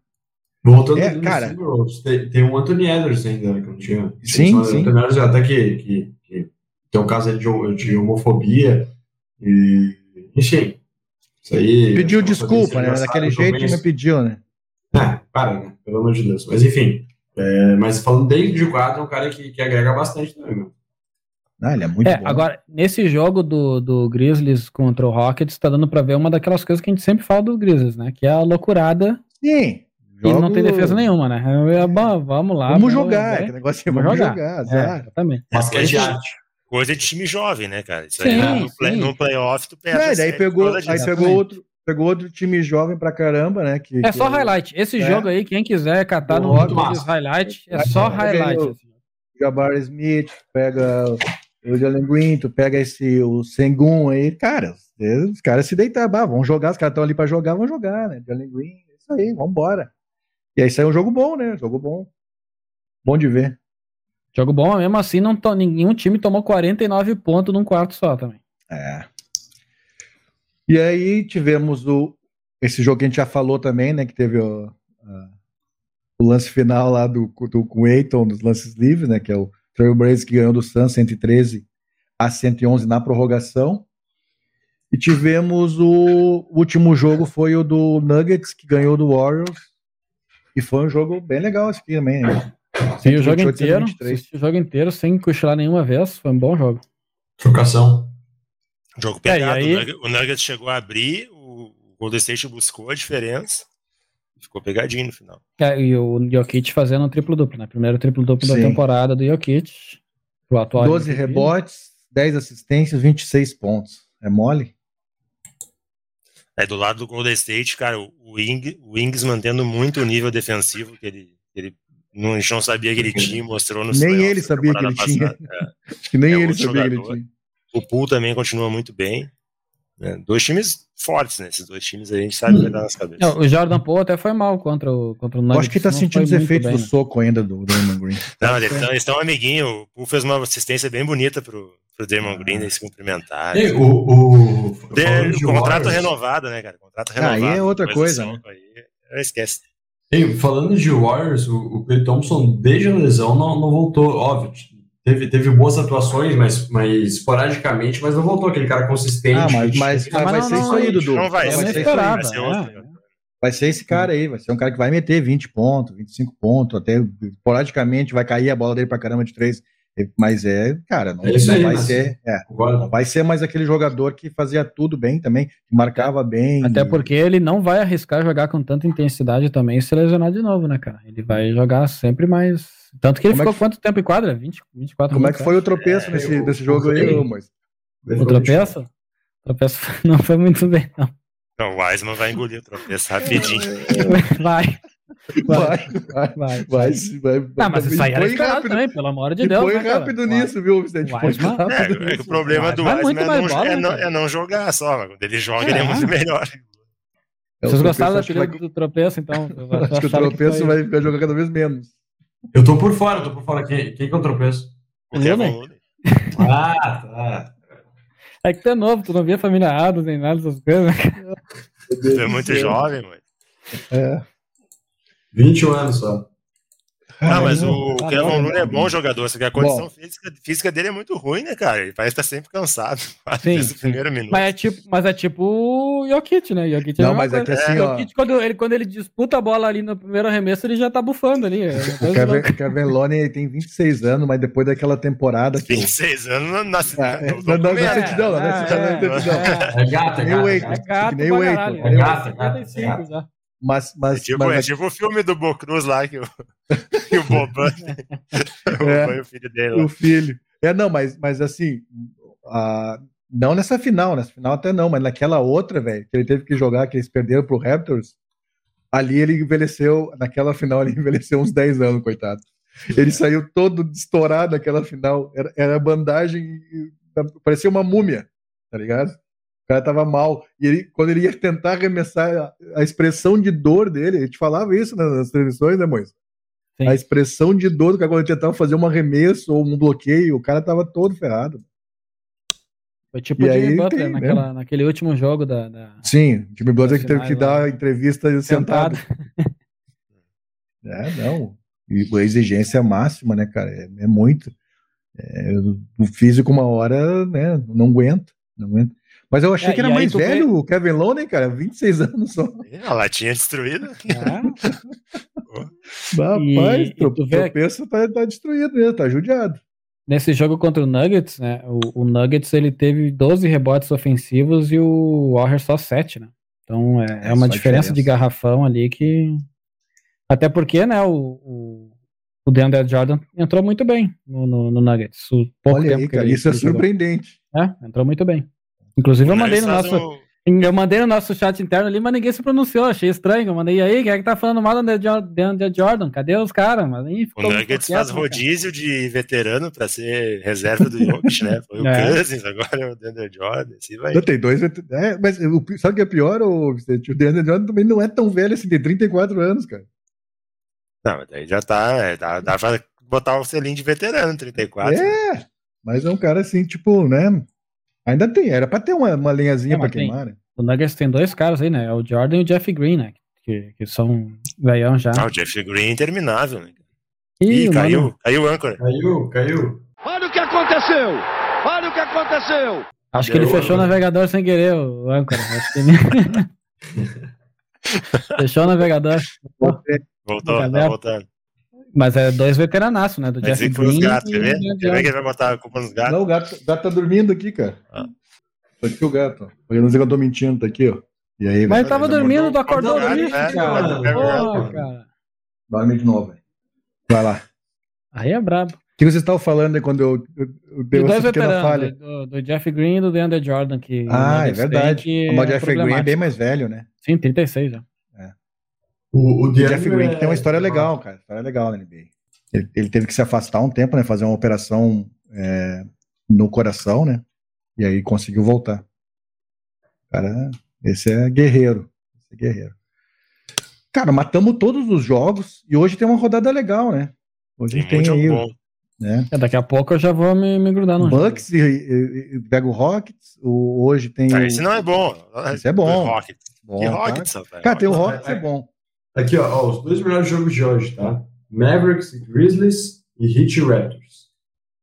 Voltando é, cara, tem, tem um Anthony Edwards ainda, né, que eu não tinha. Sim, sim. Anthony Edwards até que, que, que tem um caso de, de homofobia e, enfim, isso aí... Pediu desculpa, né? Daquele jeito me pediu, né? É, para, né? Pelo amor de Deus. Mas enfim, é, mas falando dentro de quadro, é um cara que, que agrega bastante também, meu. Ah, ele é muito é, bom. Agora, nesse jogo do, do Grizzlies contra o Rockets, tá dando pra ver uma daquelas coisas que a gente sempre fala dos Grizzlies, né? Que é a loucurada. Sim. Jogo... E não tem defesa nenhuma, né? É, bom, vamos lá. Vamos, jogar, que negócio é vamos jogar. jogar é, exatamente. Basquete de arte. Coisa de time jovem, né, cara? Isso sim, aí no, play, no playoff tu perde. É, daí pegou, aí pegou outro, pegou outro time jovem pra caramba, né? Que, é que só é... highlight. Esse é. jogo aí, quem quiser catar no highlight, é só highlight. O Jabbar Smith, pega o Jalen Green, tu pega esse, o Sengun aí, cara, os caras se deitaram, ah, vão jogar, os caras estão ali pra jogar, vão jogar, né? Jalen Green, isso aí, vambora. E aí saiu um jogo bom, né? Jogo bom. Bom de ver. Jogo bom, mesmo assim, não to, nenhum time tomou 49 pontos num quarto só também. É. E aí tivemos o, esse jogo que a gente já falou também, né? Que teve o, o lance final lá do, do, Eiton nos lances livres, né? Que é o Trailblazers que ganhou do Suns 113 a 111 na prorrogação. E tivemos o, o último jogo foi o do Nuggets que ganhou do Warriors. E foi um jogo bem legal esse aqui também. Né? Sim, o jogo inteiro, o jogo inteiro sem cochilar nenhuma vez, foi um bom jogo. Trocação. Jogo pegado, é, aí... o Nuggets chegou a abrir, o Golden State buscou a diferença. Ficou pegadinho no final. É, e o Jokic fazendo um triplo-duplo, né? Primeiro triplo-duplo da temporada do Jokic. O atual 12 rebotes, 10 assistências, 26 pontos. É mole? É, do lado do Golden State, cara, o, Ing, o Ings mantendo muito o nível defensivo que ele, ele não, a gente não sabia que ele tinha, mostrou no Nem ele sabia que ele tinha. É. Acho [LAUGHS] que nem é ele sabia jogador. que ele tinha. O Pool também continua muito bem. Né? Dois times fortes, né? Esses dois times a gente sabe que vai dar nas cabeças. Não, o Jordan Poole até foi mal contra o, contra o Nuggets. Acho que tá sentindo os efeitos bem, do né? soco ainda do Draymond Green. Não, eles estão um amiguinho. O Poole fez uma assistência bem bonita pro, pro Draymond ah. Green, eles se cumprimentaram. E, o, o, de, o contrato renovado, né, cara? Contrato renovado. Ah, aí é outra coisa, né? Aí, esquece. E, falando de Warriors, o, o Clay Thompson, desde a lesão, não, não voltou. Óbvio, Teve, teve boas atuações, mas, mas esporadicamente, mas não voltou aquele cara consistente. Ah, mas, mas, mas vai ser isso aí, Dudu. Não vai, vai, ser, vai, ser outro. vai ser esse cara aí, vai ser um cara que vai meter 20 pontos, 25 pontos, até esporadicamente vai cair a bola dele pra caramba de três. Mas é, cara, não, é não aí, vai ser. É, não vai ser mais aquele jogador que fazia tudo bem também, que marcava bem. Até porque ele não vai arriscar jogar com tanta intensidade também e se lesionar de novo, né, cara? Ele vai jogar sempre mais tanto que ele Como ficou é que... quanto tempo em quadra? 20, 24 Como é que foi o tropeço é, nesse, eu, desse jogo aí, mas... O tropeço? O tropeço [LAUGHS] não foi muito bem, não. Não, o Wiseman vai engolir o tropeço [LAUGHS] rapidinho. vai. Vai, vai, vai, vai, vai, Não, mas isso aí era esperado também, pelo amor de Deus. Põe né, rápido nisso, viu, Vicente? Põe rápido é, é, o problema do Wiseman é, não, é, não, é não jogar só, quando ele joga, ele é muito melhor. Vocês gostaram da apelido do tropeço, então? [LAUGHS] Acho que o tropeço vai jogar cada vez menos. Eu tô por fora, tô por fora. Quem, quem que eu tropeço? O Kevin Ah, tá. É que tu é novo, tu não via família Adams nem nada dessas coisas. Tu é muito jovem, mãe. É. 21 anos só. Ah, mas o Kevin Looney é bom jogador, só que a condição física, física, dele é muito ruim, né, cara? Ele parece estar sempre cansado. [LAUGHS] Sim, o primeiro minuto. Mas é tipo, mas é tipo o Jokic, né? Jokic é não, mas é que assim, ó... Jokic, quando ele, quando ele disputa a bola ali no primeiro arremesso, ele já tá bufando ali. É o Kevin, Kevin Looney tem 26 anos, mas depois daquela temporada... [LAUGHS] Que... 26 anos não nasce... É, não, não, não, certidão, não, é gata, é gata. Nem o Waco. É gata, é gata. Mas, mas, é tipo, mas... é tipo o filme do Bocruz lá que o, que [LAUGHS] o Boban [LAUGHS] [LAUGHS] é, o filho dele. Lá. O filho. É, não, mas, mas assim, a, não nessa final, nessa final até não, mas naquela outra, velho, que ele teve que jogar, que eles perderam pro Raptors, ali ele envelheceu, naquela final ele envelheceu uns 10 anos, coitado. Ele saiu todo estourado naquela final, era, era bandagem, parecia uma múmia, tá ligado? Cara tava mal. E ele, quando ele ia tentar arremessar, a, a expressão de dor dele, a gente falava isso nas, nas transmissões, né, Moisés? A expressão de dor do cara quando ele tentava fazer um arremesso ou um bloqueio, o cara tava todo ferrado. Foi tipo o Jimmy Butler tem, naquela, né? naquele último jogo da. da Sim, o Jimmy Butler que teve que dar entrevista sentado. sentado. [LAUGHS] é, não. E a exigência máxima, né, cara? É, é muito. É, o físico, uma hora, né, não aguenta. Não aguenta. Mas eu achei é, que era mais velho vê... o Kevin Looney, cara, 26 anos só. A latinha destruída. [LAUGHS] Ah. Rapaz, e, o tropeço tá, tá destruído mesmo, tá judiado. Nesse jogo contra o Nuggets, né, o, o, Nuggets ele teve 12 rebotes ofensivos e o Warriors só 7, né? Então é, é, é uma diferença, diferença, de garrafão ali que... Até porque, né, o, o, o DeAndre Jordan entrou muito bem no, no, no Nuggets. O pouco Olha tempo aí, cara, isso é surpreendente. É, entrou muito bem. Inclusive, eu mandei no nosso. Eu mandei no nosso chat interno ali, mas ninguém se pronunciou, achei estranho. Eu mandei aí, quem é que tá falando mal do DeAndre Jordan? Cadê os caras? Mas aí o Nuggets faz rodízio de veterano pra ser reserva do Jokic, né? [LAUGHS] Foi o é. Cousins, agora é o DeAndre Jordan. Assim vai. Não, tem dois é, mas sabe o que é pior, ô, Vicente? O DeAndre Jordan também não é tão velho assim, tem 34 anos, cara. Não, mas daí já tá, é, dá, dá pra botar o selinho de veterano, 34. É, né? mas é um cara assim, tipo, né? Ainda tem, era pra ter uma, uma linhazinha é, pra queimar, né? O Nuggets tem dois caras aí, né? É o Jordan e o Jeff Green, né? Que, que são velhão já. Ah, o Jeff Green é interminável, né? Ih, Ih caiu, mano... caiu o âncora. Caiu, caiu. Olha o que aconteceu! Olha o que aconteceu! Acho Deu, que ele fechou o navegador sem querer, o âncora. Acho que ele... [LAUGHS] [LAUGHS] fechou o navegador. Voltou, tá voltando. Mas é dois veteranaços, né? Do Jeff Green. Os gatos, quer ver? Quer ver que ele vai botar a culpa nos gatos? Não, o gato, o gato tá dormindo aqui, cara. Ah. Tá aqui o gato. Pra não dizer que eu tô mentindo, tá aqui, ó. E aí, Mas ele tava dormindo, tu acordou do lixo, né? cara. Porra, cara. Dorme de novo, velho. Vai lá. Aí é brabo. O que vocês estavam falando aí quando eu, eu, eu dei essa pequena falha? Do, do, Jeff Green e do DeAndre Jordan. Que ah, é verdade. O é Jeff Green é bem mais velho, né? Sim, 36 já. O, o Jeff Green tem uma história é... legal, cara. História legal na NBA. Ele, ele, teve que se afastar um tempo, né? Fazer uma operação é, no coração, né? E aí conseguiu voltar. Cara, esse é guerreiro. Esse é guerreiro. Cara, matamos todos os jogos e hoje tem uma rodada legal, né? Hoje tem, tem aí. Bom. Né? É, daqui a pouco eu já vou me, me grudar no Bucks jogo. e, e, e pega o Rockets. O, hoje tem. Ah, esse não é bom. Esse é bom. Rockets. bom que Rockets, tá? Cara, tem o Rockets, é, é bom. Aqui, ó, ó, os dois melhores jogos de hoje, tá? Mavericks e Grizzlies e Heat Raptors.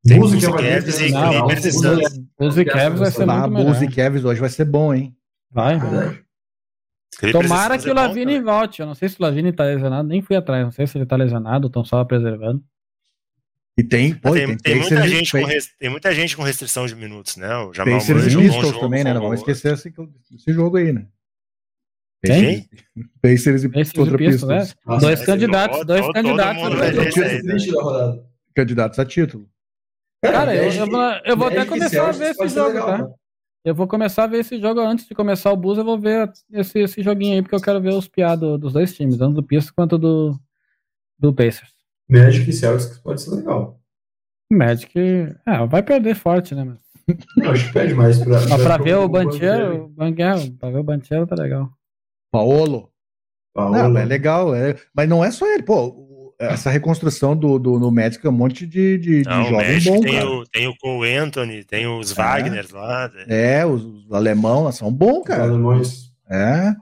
Tem Bulls e Cavs e Clippers Bulls e Cavs vai ser muito melhor. Bulls e Cavs hoje vai ser bom, hein? Vai. Tomara que o Lavini volte. Eu não sei se o Lavini tá lesionado, nem fui atrás. Não sei se ele tá lesionado, estão só preservando. E tem, pô, tem, tem, tem, muita gente com res, tem muita gente com restrição de minutos, né? O Jamal e Pistols também, né? Não vamos esquecer esse, esse jogo aí, né? Quem? Pacers e Pacers contra Pistons. Né? Nossa, dois candidatos, dois todo, candidatos. Todo candidatos a título. Cara, eu, eu, vou, eu vou até começar a ver esse jogo, legal, tá? Eu vou começar a ver esse jogo antes de começar o Bus, eu vou ver esse, esse joguinho aí, porque eu quero ver os piados dos dois times, tanto do Pistons quanto do, do Pacers. Magic e Celtics pode ser legal. Magic, é, vai perder forte, né? Mas... Não, acho que perde mais pra, pra, pra ver o Banchero, pra ver o Banchero tá legal. Paolo. Paolo. Não, é legal, é, mas não é só ele, pô. Essa reconstrução do, do no Médico é um monte de, de, não, de jovem bom, tem cara. O, tem o Cole Anthony, tem os é. Wagner lá. É, os, os alemão são bons, cara. Os alemães. É.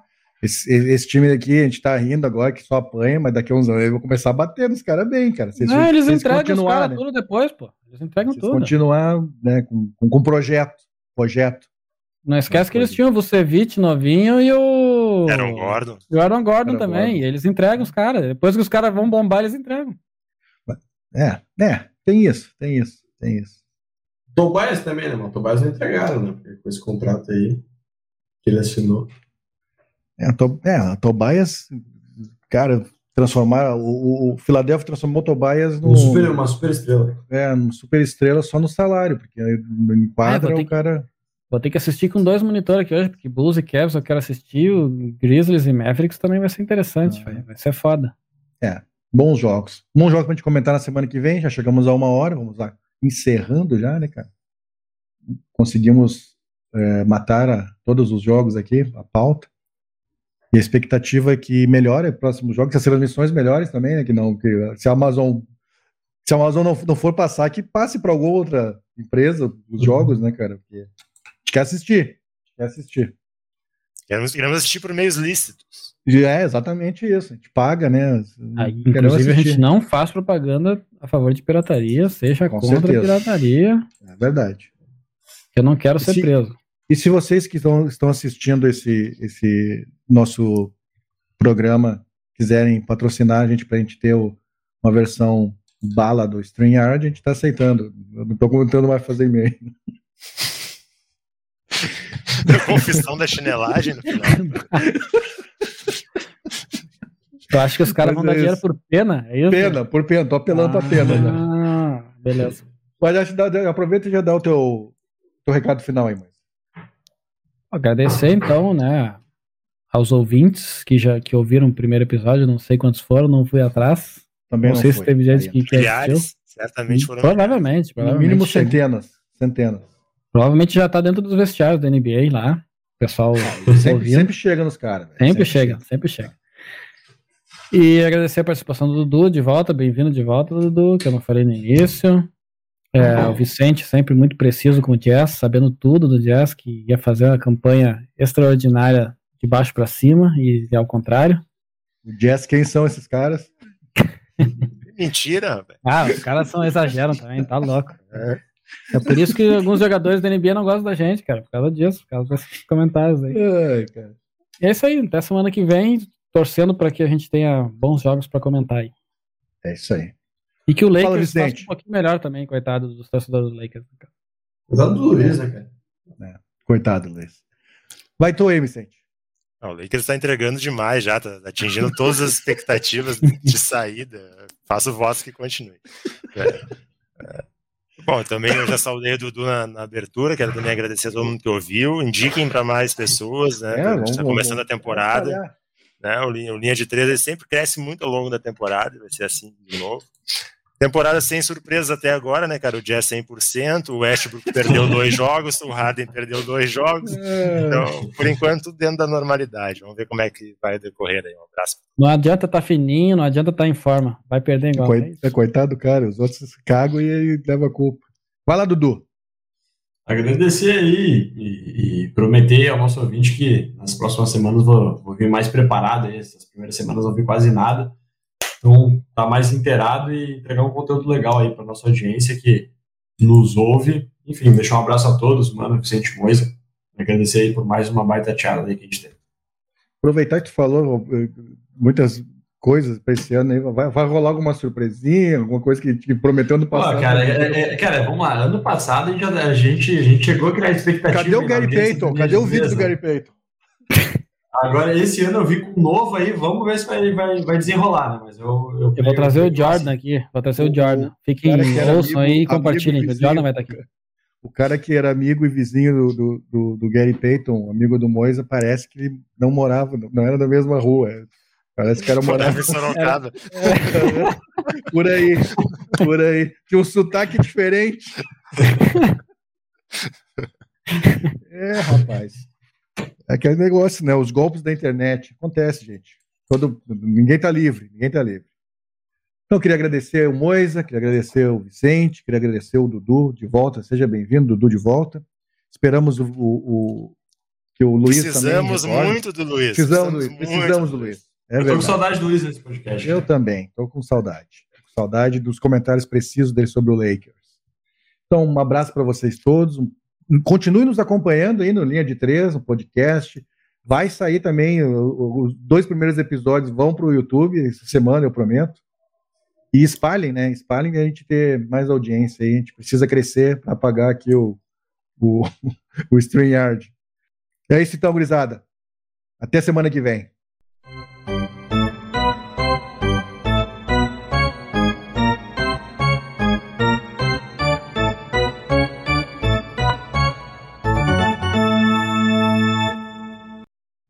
Esse, esse, time aqui, a gente tá rindo agora que só apanha, mas daqui a uns anos eu vou começar a bater nos caras bem, cara. Vocês, não, eles entregam os caras né? tudo depois, pô. Eles entregam vocês tudo. continuar né, com, com, com projeto. Projeto. Não esquece que eles tinham o Vucevic novinho e o. Aaron Gordon. E o Aaron Gordon Aaron também. Gordon. E eles entregam os caras. Depois que os caras vão bombar, eles entregam. É, é, tem isso, tem isso, tem isso. Tobias também, né, mano? Tobias não entregaram, né? Com esse contrato aí que ele assinou. É, to, é a Tobias, cara, transformar. O, o Philadelphia transformou o Tobias no. Um super, uma super estrela. É, uma super estrela só no salário, porque em quadra é, o cara. Vou ter que assistir com dois monitores aqui hoje, porque Bulls e Cavs eu quero assistir, o Grizzlies e Mavericks também vai ser interessante, ah. vai ser foda. É, bons jogos. Bons jogos pra gente comentar na semana que vem, já chegamos a uma hora, vamos lá, encerrando já, né, cara? Conseguimos é, matar a, todos os jogos aqui, a pauta. E a expectativa é que melhore o próximo jogo, que as transmissões melhores também, né? Que não, que se a Amazon se a Amazon não, não for passar, que passe para alguma outra empresa os uhum. jogos, né, cara? Porque quer assistir. A gente quer assistir. Queremos, queremos assistir por meios lícitos. É, exatamente isso. A gente paga, né? Aí, inclusive, a gente não faz propaganda a favor de pirataria, seja Com contra certeza. a pirataria. É verdade. Eu não quero ser se, preso. E se vocês que estão, estão assistindo esse, esse nosso programa quiserem patrocinar a gente para a gente ter o, uma versão bala do StreamYard, a gente está aceitando. Eu não estou contando mais fazer e-mail. [LAUGHS] Confissão da chinelagem no final. Tu acha que os caras vão dar é dinheiro por pena? É isso? Pena, por pena. Tô apelando ah, pra pena. Ah, beleza. Mas aproveita e já dá o teu, teu recado final aí, mãe. Agradecer então, né, aos ouvintes que já que ouviram o primeiro episódio, não sei quantos foram, não fui atrás. Também não, não sei foi. se teve gente que, que Milhares, certamente foram. Provavelmente, provavelmente. No mínimo centenas, centenas. Provavelmente já tá dentro dos vestiários da NBA lá. O pessoal sempre, sempre chega nos caras. Sempre, sempre, chega, chega, sempre chega. E agradecer a participação do Dudu de volta, bem-vindo de volta, Dudu, que eu não falei no início. É, o Vicente sempre muito preciso com o jazz, sabendo tudo do jazz, que ia fazer uma campanha extraordinária de baixo para cima e ao contrário. O jazz, quem são esses caras? Mentira. Ah, os caras são exageram também, tá louco. É. é. por isso que alguns jogadores da NBA não gostam da gente, cara, por causa disso, por causa desses comentários aí. Ai, é isso aí, até semana que vem, torcendo para que a gente tenha bons jogos para comentar aí. É isso aí. E que o Lakers Fala, faça um pouquinho melhor também, coitado dos torcedores do Lakers. Né, coitado do Luiz, né, cara? É, coitado, Luiz. Vai tu aí, Vicente. o Lakers está entregando demais já, tá atingindo todas as expectativas de saída. Faço votos que continue. É, [LAUGHS] é. Bom, também eu já saudei o Dudu na, na, abertura, quero também agradecer a todo mundo que ouviu. Indiquem para mais pessoas, né? É, está começando a temporada. Né? O, o linha de três ele sempre cresce muito ao longo da temporada, vai ser assim de novo. Temporada sem surpresas até agora, né, cara? O Jazz 100%, o Westbrook perdeu dois [LAUGHS] jogos, o Harden perdeu dois jogos. É. Então, por enquanto, dentro da normalidade. Vamos ver como é que vai decorrer aí. Um abraço. Não adianta tá fininho, não adianta tá em forma. Vai perder igual. Coit é coitado, cara. Os outros cagam e aí leva a culpa. Vai lá, Dudu. Agradecer aí e, e, prometer ao nosso ouvinte que nas próximas semanas vou, vou vir mais preparado. Aí. Essas primeiras semanas não vi quase nada então, tá mais inteirado e entregar um conteúdo legal aí para nossa audiência que nos ouve. Enfim, deixar um abraço a todos, mano, Vicente Moisa. Agradecer aí por mais uma baita tiara aí que a gente teve. Aproveitar que tu falou eh, muitas coisas para esse ano aí, vai, vai rolar alguma surpresinha, alguma coisa que, que prometeu no passado? cara, é, é, cara, vamos lá, ano passado a gente, a gente, a gente chegou a criar expectativa. Cadê o Gary Payton? Cadê o vídeo do Gary Payton? Agora, esse ano eu vi com um novo aí, vamos ver se vai, vai, vai desenrolar, né? Mas eu, eu, eu vou trazer o Jordan aqui, vou trazer o, Jordan. Fiquem, ouçam aí e compartilhem, o Jordan vai estar aqui. O cara que era amigo e vizinho do, do, do, Gary Payton, amigo do Moisa, parece que ele não morava, não era da mesma rua. Parece que era morava. Sorocaba. [LAUGHS] por aí, por aí. Tinha um sotaque diferente. [LAUGHS] É, rapaz. É aquele negócio, né? Os golpes da internet. Acontece, gente. Todo, ninguém tá livre, ninguém tá livre. Então, queria agradecer o Moisa, queria agradecer o Vicente, queria agradecer o Dudu de volta. Seja bem-vindo, Dudu, de volta. Esperamos o, o, que o Luiz Precisamos também muito do Luiz. Precisamos, do Luiz. Precisamos do Luiz. É eu tô com saudade do Luiz nesse podcast. Eu também, tô com saudade. Tô com saudade dos comentários precisos dele sobre o Lakers. Então, um abraço para vocês todos. Continue nos acompanhando aí no Linha de Três, no podcast. Vai sair também, os dois primeiros episódios vão para o YouTube essa semana, eu prometo. E espalhem, né? Espalhem a gente ter mais audiência aí. A gente precisa crescer para pagar aqui o, o, [LAUGHS] o StreamYard. É isso então, gurizada. Até semana que vem.